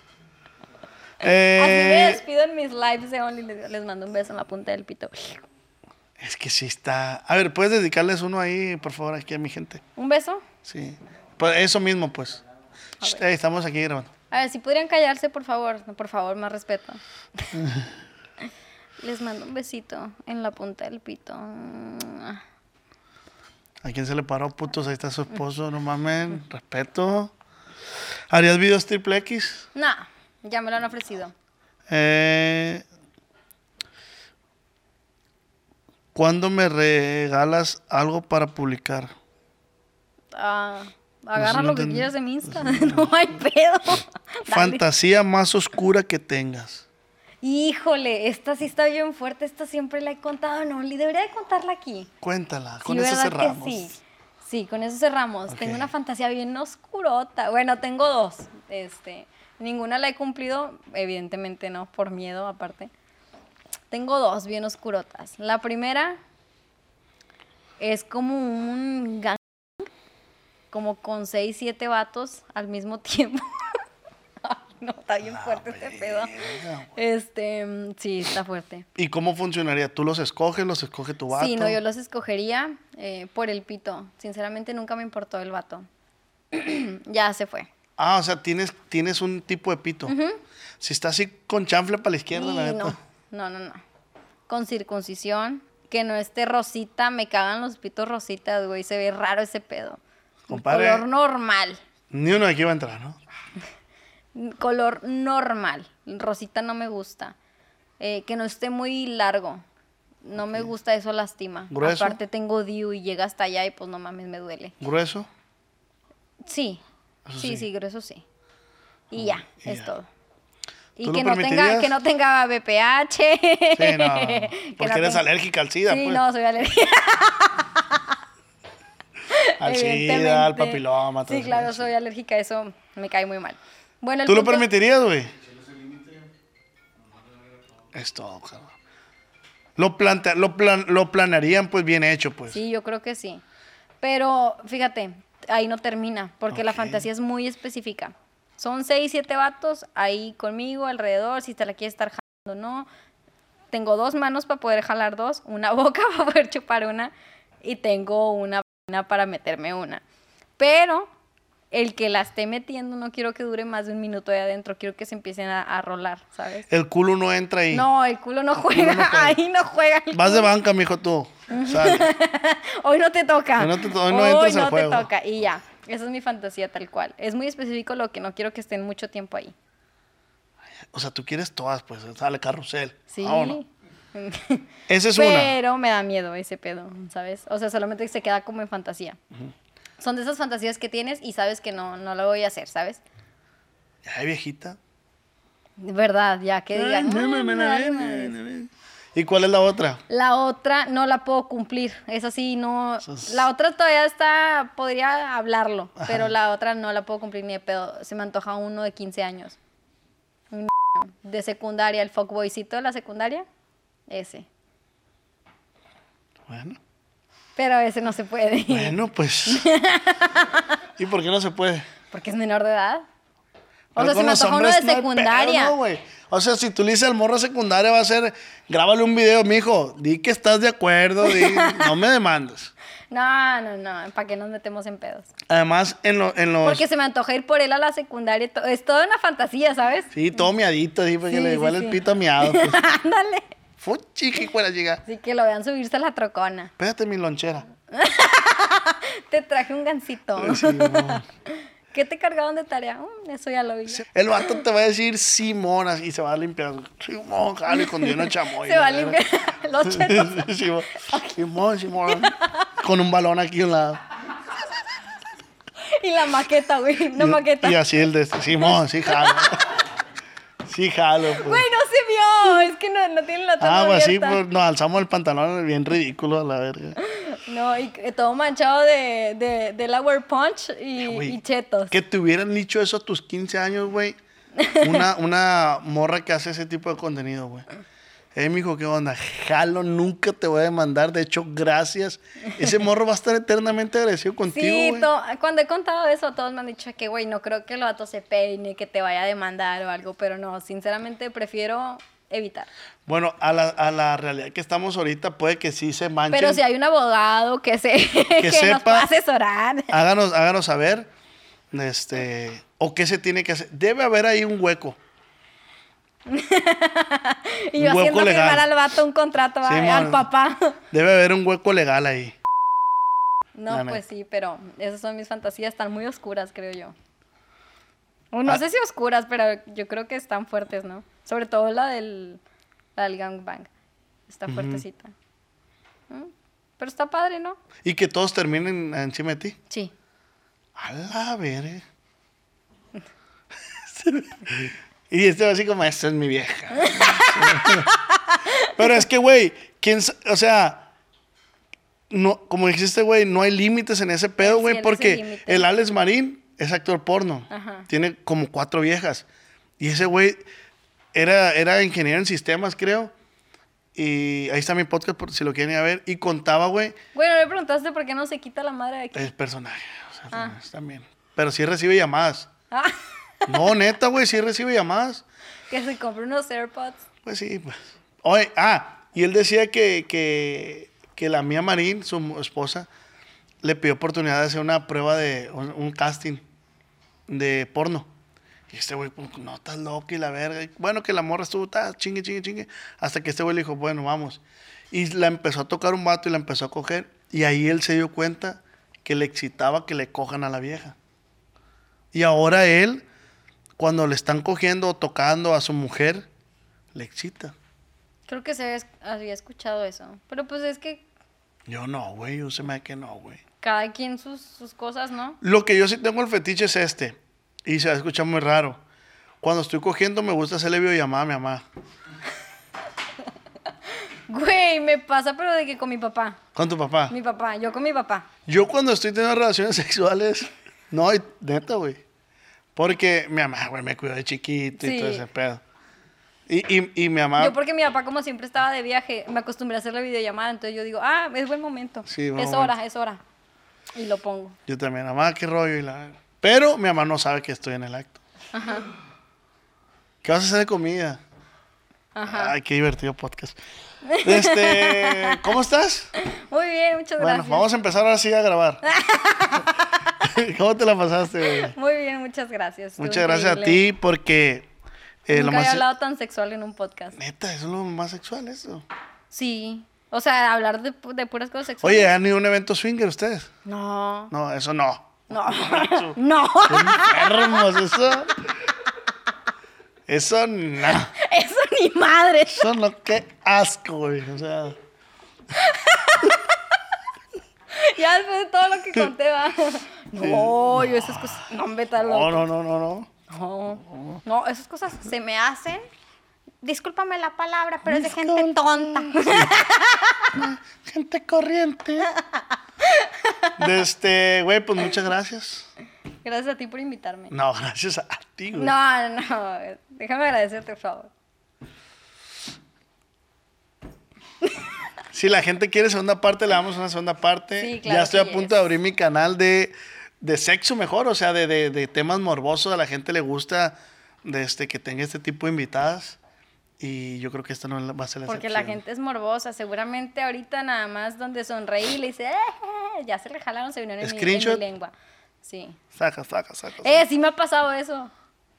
Así me Eh, despido en mis lives de Only. Les, les mando un beso en la punta del pito. es que sí está. A ver, ¿puedes dedicarles uno ahí, por favor, aquí a mi gente? ¿Un beso? Sí. Pues eso mismo, pues. Shh, estamos aquí grabando. A ver, si podrían callarse, por favor. Por favor, más respeto. Les mando un besito en la punta del pito. ¿A quién se le paró, putos? Ahí está su esposo, no mamen. Respeto. ¿Harías videos triple X? No, ya me lo han ofrecido. Eh, ¿Cuándo me regalas algo para publicar? Ah, agarra no lo que quieras de mi Insta. no hay pedo. Dale. Fantasía más oscura que tengas. Híjole, esta sí está bien fuerte. Esta siempre la he contado. No, Li, debería de contarla aquí. Cuéntala, Sí, con eso ¿verdad cerramos. sí? Sí, con eso cerramos. Tengo una fantasía bien oscurota. Bueno, tengo dos. Este, ninguna la he cumplido, evidentemente no, por miedo aparte. Tengo dos bien oscurotas. La primera es como un gang, como con seis, siete vatos al mismo tiempo. Ay, no, está bien fuerte este pedo. Este, sí, está fuerte. ¿Y cómo funcionaría? ¿Tú los escoges, los escoge tu vato? Sí, no, yo los escogería eh, por el pito. Sinceramente nunca me importó el vato. ya se fue. Ah, o sea, tienes, tienes un tipo de pito. Si está así con chanfle para la izquierda, Y la neta. no, no, no, no. Con circuncisión, que no esté rosita, me cagan los pitos rositas, güey. Se ve raro ese pedo. Compadre. Color normal. Ni uno de aquí va a entrar, ¿no? Color normal. Rosita no me gusta. Eh, que no esté muy largo. No me gusta, eso lastima. ¿Grueso? Aparte tengo DIU y llega hasta allá y pues no mames, me duele. Grueso. Sí, Eso sí, sí. sí, grueso sí. Y ya, y es ya. todo. Y ¿Tú que lo no, tenga, que no tenga BPH. Sí, no. que Porque no eres tenga- alérgica al SIDA, Sí, pues. no, soy alérgica. Al SIDA, al papiloma, todo Sí, claro, soy alérgica, eso me cae muy mal. Bueno, el ¿Tú lo punto- permitirías, güey? Es todo, cabrón. Lo, plantea, lo, plan, lo planearían, pues, bien hecho, pues. Sí, yo creo que sí. Pero fíjate, ahí no termina, porque la fantasía es muy específica. Son seis, siete vatos ahí conmigo, alrededor, si te la quieres estar jalando o no. Tengo dos manos para poder jalar dos, una boca para poder chupar una, y tengo una para meterme una. Pero el que la esté metiendo no quiero que dure más de un minuto ahí adentro, quiero que se empiecen a, a rolar, ¿sabes? El culo no entra ahí. No, el culo no juega, no juega. ahí no juega. el Vas de banca, mijo, tú. Sale. Hoy no te toca. Hoy no te hoy no te toca. Y ya. Esa es mi fantasía tal cual. Es muy específico lo que no quiero que estén mucho tiempo ahí. O sea, tú quieres todas, pues. Sale carrusel. Sí. Vámonos. Esa es una. Pero me da miedo ese pedo, ¿sabes? O sea, solamente se queda como en fantasía. Son de esas fantasías que tienes y sabes que no, no lo voy a hacer, ¿sabes? Ay, viejita. Verdad, ya que digan. Ay, no, no, "Mm, no, me no, vale no, madres". no, no. ¿Y cuál es la otra? La otra no la puedo cumplir. Es así, no. Es- La otra todavía está. Podría hablarlo, pero la otra no la puedo cumplir ni de pedo. Se me antoja uno de 15 años. Un de secundaria, el fuckboycito de la secundaria. Ese. Bueno, Pero ese no se puede. bueno, pues. ¿Y por qué no se puede? Porque es menor de edad. O Pero sea, se con me antoja uno de no hay pedo, secundaria. o sea, si tú le dices al morro secundaria, va a ser, grábale un video, mijo, di que estás de acuerdo, di, no me demandes. No, no, no. ¿Para qué nos metemos en pedos? Además, en, lo- en los... Porque se me antoja ir por él a la secundaria. Es toda una fantasía, ¿sabes? Sí, todo miadito, así, porque Sí, le sí, igual sí. el pito miado. Pues. Fuchi, que fuera llega. Así que lo vean subirse a la trocona. Espérate mi lonchera. Te traje un gancito. Sí, no. ¿Qué te cargaron de tarea? Mm, eso ya lo vi. El vato te va a decir Simón y se va a limpiar. Simón, jale con Dios no chamoy. Se va a limpiar los chetos. Simón, Simón, Simón. Con un balón aquí a un lado. Y la maqueta, güey. Una Y- maqueta. Y así el de este. Simón, sí jalo. Sí jalo, pues. Güey, no. Es que no, no tiene la toma Ah, pues sí, abierta. pues nos alzamos el pantalón bien ridículo a la verga. No, y que- todo manchado de, de, de Delaware Punch y, Güey, y chetos. Que te hubieran dicho eso a tus 15 años, güey. Una, una morra que hace ese tipo de contenido, güey. Eh, mijo, ¿qué onda? Jalo, nunca te voy a demandar. De hecho, gracias. Ese morro va a estar eternamente agradecido contigo, Sí, cuando he contado eso, todos me han dicho que, güey, no creo que el vato se peine, que te vaya a demandar o algo, pero no, sinceramente prefiero evitar. Bueno, a la, a la realidad que estamos ahorita, puede que sí se manchen. Pero si hay un abogado que, se, que, nos sepa- pueda asesorar. Háganos, háganos saber. Este, o qué se tiene que hacer. Debe haber ahí un hueco. Y yo hueco haciendo legal. firmar al vato un contrato al papá. Debe haber un hueco legal ahí. No, pues sí, pero esas son mis fantasías, están muy oscuras, creo yo. O no Ah. sé si oscuras, pero yo creo que están fuertes, ¿no? Sobre todo la del, la del gangbang. Está fuertecita. ¿Mm? Pero está padre, ¿no? Y que todos terminen encima de ti. Sí. A la verga. y este va así como, esta es mi vieja. Pero es que, güey, ¿quién, o sea, no, como dijiste, güey, no hay límites en ese pedo, güey, porque el Alex Marín es actor porno. Ajá. Tiene como cuatro viejas. Y ese güey era, era ingeniero en sistemas, creo. Y ahí está mi podcast por si lo quieren ir a ver. Y contaba, güey, Bueno, me preguntaste por qué no se quita la madre de aquí. el personaje. O sea, Ah. también. Pero sí recibe llamadas. Ah, No, neta, güey, sí recibe llamadas. que se compró unos AirPods. Pues sí, pues. Oye, ah, y él decía que, que, que la mía Marín, su esposa, le pidió oportunidad de hacer una prueba de un, un casting de porno. Y este güey, pues, no, estás loco y la verga. Y Bueno, que la morra estuvo, ta, chingue, chingue, chingue. Hasta que este güey le dijo, bueno, vamos. Y la empezó a tocar un vato y la empezó a coger. Y ahí él se dio cuenta que le excitaba que le cojan a la vieja. Y ahora él, cuando le están cogiendo o tocando a su mujer, le excita. Creo que se había, había escuchado eso. Pero pues es que Yo no, güey, yo se me da que no, güey. cada quien sus, sus cosas, ¿no? Lo que yo sí tengo el fetiche es este. Y se va a escuchar muy raro. Cuando estoy cogiendo me gusta hacerle videollamada a mi mamá. Güey, me pasa, pero de que con mi papá. Con tu papá. Mi papá, yo con mi papá. Yo cuando estoy teniendo relaciones sexuales, no, neta, güey. Porque mi mamá, güey, me cuidó de chiquito y todo ese pedo. Y, y, y mi mamá... Yo porque mi papá como siempre estaba de viaje, me acostumbré a hacer la videollamada, entonces yo digo, ah, es buen momento. Sí, buen es momento. hora, es hora. Y lo pongo. Yo también, mamá, qué rollo. Y la... Pero mi mamá no sabe que estoy en el acto. ¿Qué vas a hacer de comida? Ajá. Ay, qué divertido podcast. Este, ¿cómo estás? Muy bien, muchas Bueno, gracias. vamos a empezar ahora sí a grabar. ¿Cómo te la pasaste? güey? Muy bien, muchas gracias. estuvo Muchas gracias a ti porque eh, lo Nunca más había hablado tan sexual en un podcast. neta, eso es lo más sexual eso. Sí. O sea, hablar de, de puras cosas sexuales. Oye, ¿han ido a un evento swinger ustedes? No. No, eso no. No. no. Enfermos, eso. Eso no. Eso ni madre. Eso no, qué asco, güey. O sea, Ya después de todo lo que conté, va. No, yo esas cosas. No, me no, no, no, no, no. No, no, esas cosas se me hacen discúlpame la palabra, pero es de gente tonta. Gente corriente. De este, güey, pues muchas gracias. Gracias a ti por invitarme. No, gracias a ti, güey. No, no, déjame agradecerte, por favor. Si la gente quiere segunda parte, le damos una segunda parte. Sí, claro ya estoy a punto de abrir mi canal de, de sexo mejor, o sea, de, de- de temas morbosos. A la gente le gusta de este, que tenga este tipo de invitadas. Y yo creo que esta no va a ser la Porque la gente es morbosa. Seguramente ahorita nada más donde sonreí le dice, "Eh", ya se le jalaron, se vinieron en mi, en mi lengua. Sí. Saca, saca, saca. Eh, sí me ha pasado eso.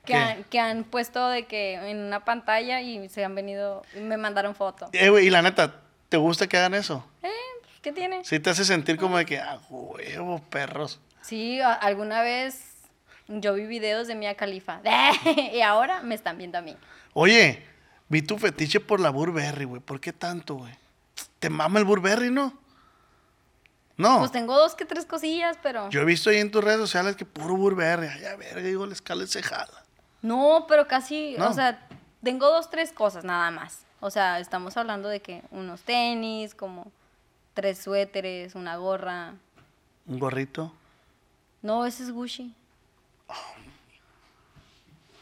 Que han, que han puesto de que en una pantalla y se han venido, me mandaron foto. Eh, güey, y la neta, ¿te gusta que hagan eso? Eh, pues, ¿qué tiene? Sí te hace sentir como de que, ah, huevo, perros. Sí, alguna vez yo vi videos de Mia Khalifa. y ahora me están viendo a mí. Oye, vi tu fetiche por la Burberry, güey. ¿Por qué tanto, güey? ¿Te mama el Burberry, no? No. Pues tengo dos que tres cosillas, pero... Yo he visto ahí en tus redes sociales que puro Burberry. Ay, a verga, digo, la escala se jala. No, pero casi, No. o sea, tengo dos, tres cosas nada más. O sea, estamos hablando de que unos tenis, como tres suéteres, una gorra. Un gorrito. No, ese es Gucci.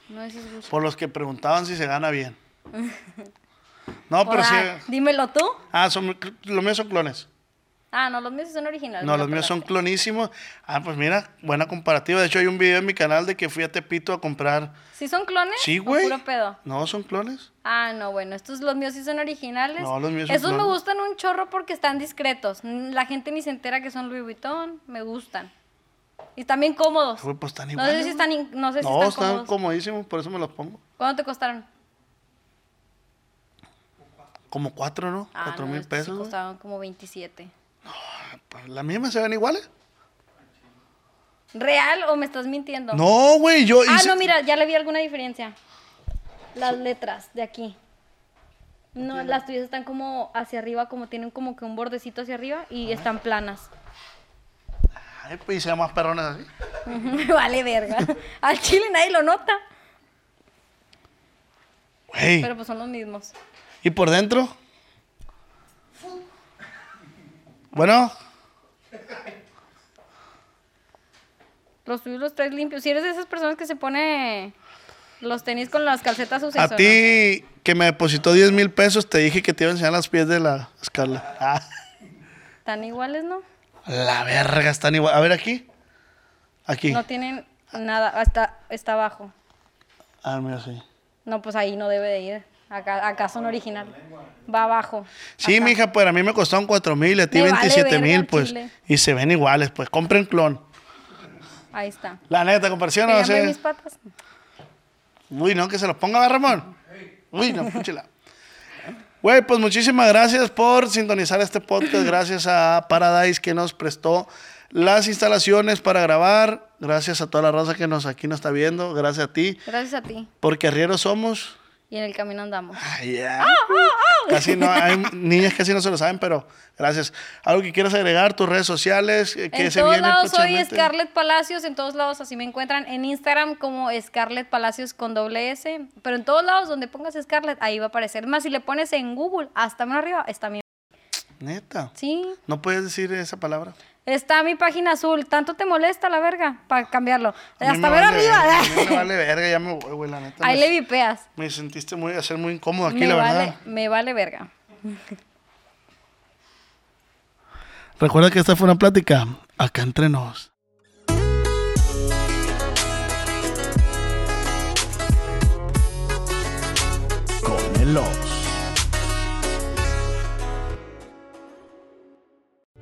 No, ese es Gucci. Por los que preguntaban si se gana bien. No, pero sí. Dímelo tú. Ah, son, los míos son clones. Ah, no, los míos sí son originales. No, me los míos son clonísimos. Ah, pues mira, buena comparativa. De hecho, hay un video en mi canal de que fui a Tepito a comprar. ¿Sí son clones? Sí, ¿O güey. Puro pedo. No, son clones. Ah, no, bueno, estos los míos sí son originales. No, los míos son Esos me clones. gustan un chorro porque están discretos. Mm, La gente ni se entera que son Louis Vuitton. Me gustan. Y también cómodos. Pues están No sé si están, no sé si No, están están cómodos. comodísimos, por eso me los pongo. ¿Cuánto te costaron? Como cuatro, ¿no? Ah, Cuatro no, mil sí pesos. güey. costaban como 27. Pues, ¿Las mismas se ven iguales? ¿Real o me estás mintiendo? No, güey, yo Ah, hice- no, mira, ya le vi alguna diferencia. Las letras de aquí. No, las tuyas están como hacia arriba, como tienen como que un bordecito hacia arriba y están planas. Ay, pues hice más perrones así. Me vale verga. Al chile nadie lo nota. Güey. Pero pues son los mismos. ¿Y por dentro? Bueno, Los tuyos los traes limpios. Si eres de esas personas que se pone los tenis con las calcetas sucias. a ti que me depositó 10 mil pesos, te dije que te iba a enseñar los pies de la Scarlett. Ah, Están iguales, ¿no? la verga, están igual. A ver aquí. Aquí. No tienen nada. Hasta está abajo. Ah, mira, sí. No, pues ahí no debe de ir. Acá, acá son originales. Va abajo. Sí, Acá. mija, pues a mí me costaron 4 mil a ti Me vale 27 verga mil, pues. chile. Y se ven iguales, pues. Compren clon. Ahí está. La neta, comparación no ¿Te llamé sé. mis patas? Uy, no, que se los ponga, ¿va, Ramón. Uy, no, escúchela. Güey, pues muchísimas gracias por sintonizar este podcast. Gracias a Paradise que nos prestó las instalaciones para grabar. Gracias a toda la raza que nos aquí nos está viendo. Gracias a ti. Gracias a ti. Porque arrieros somos. Y en el camino andamos. Ay, ya. Casi no, hay niñas que casi no se lo saben, pero gracias. ¿Algo que quieras agregar? ¿Tus redes sociales? ¿Qué En se todos lados soy? Scarlett Palacios, en todos lados así me encuentran. En Instagram como Scarlett Palacios con doble S. Pero en todos lados donde pongas Scarlett, ahí va a aparecer. Más, si le pones en Google, hasta más arriba, está mi... Neta. Sí, ¿No puedes decir esa palabra? Está mi página azul. ¿Tanto te molesta la verga? Para cambiarlo. Hasta me ver vale arriba. verga, a mí me vale verga, ya me voy, güey, la neta. Ahí me- le vipeas. Me sentiste muy, a ser muy incómodo aquí, me, la vale, verdad. me vale verga. Recuerda que esta fue una plática acá entre nos. Con el.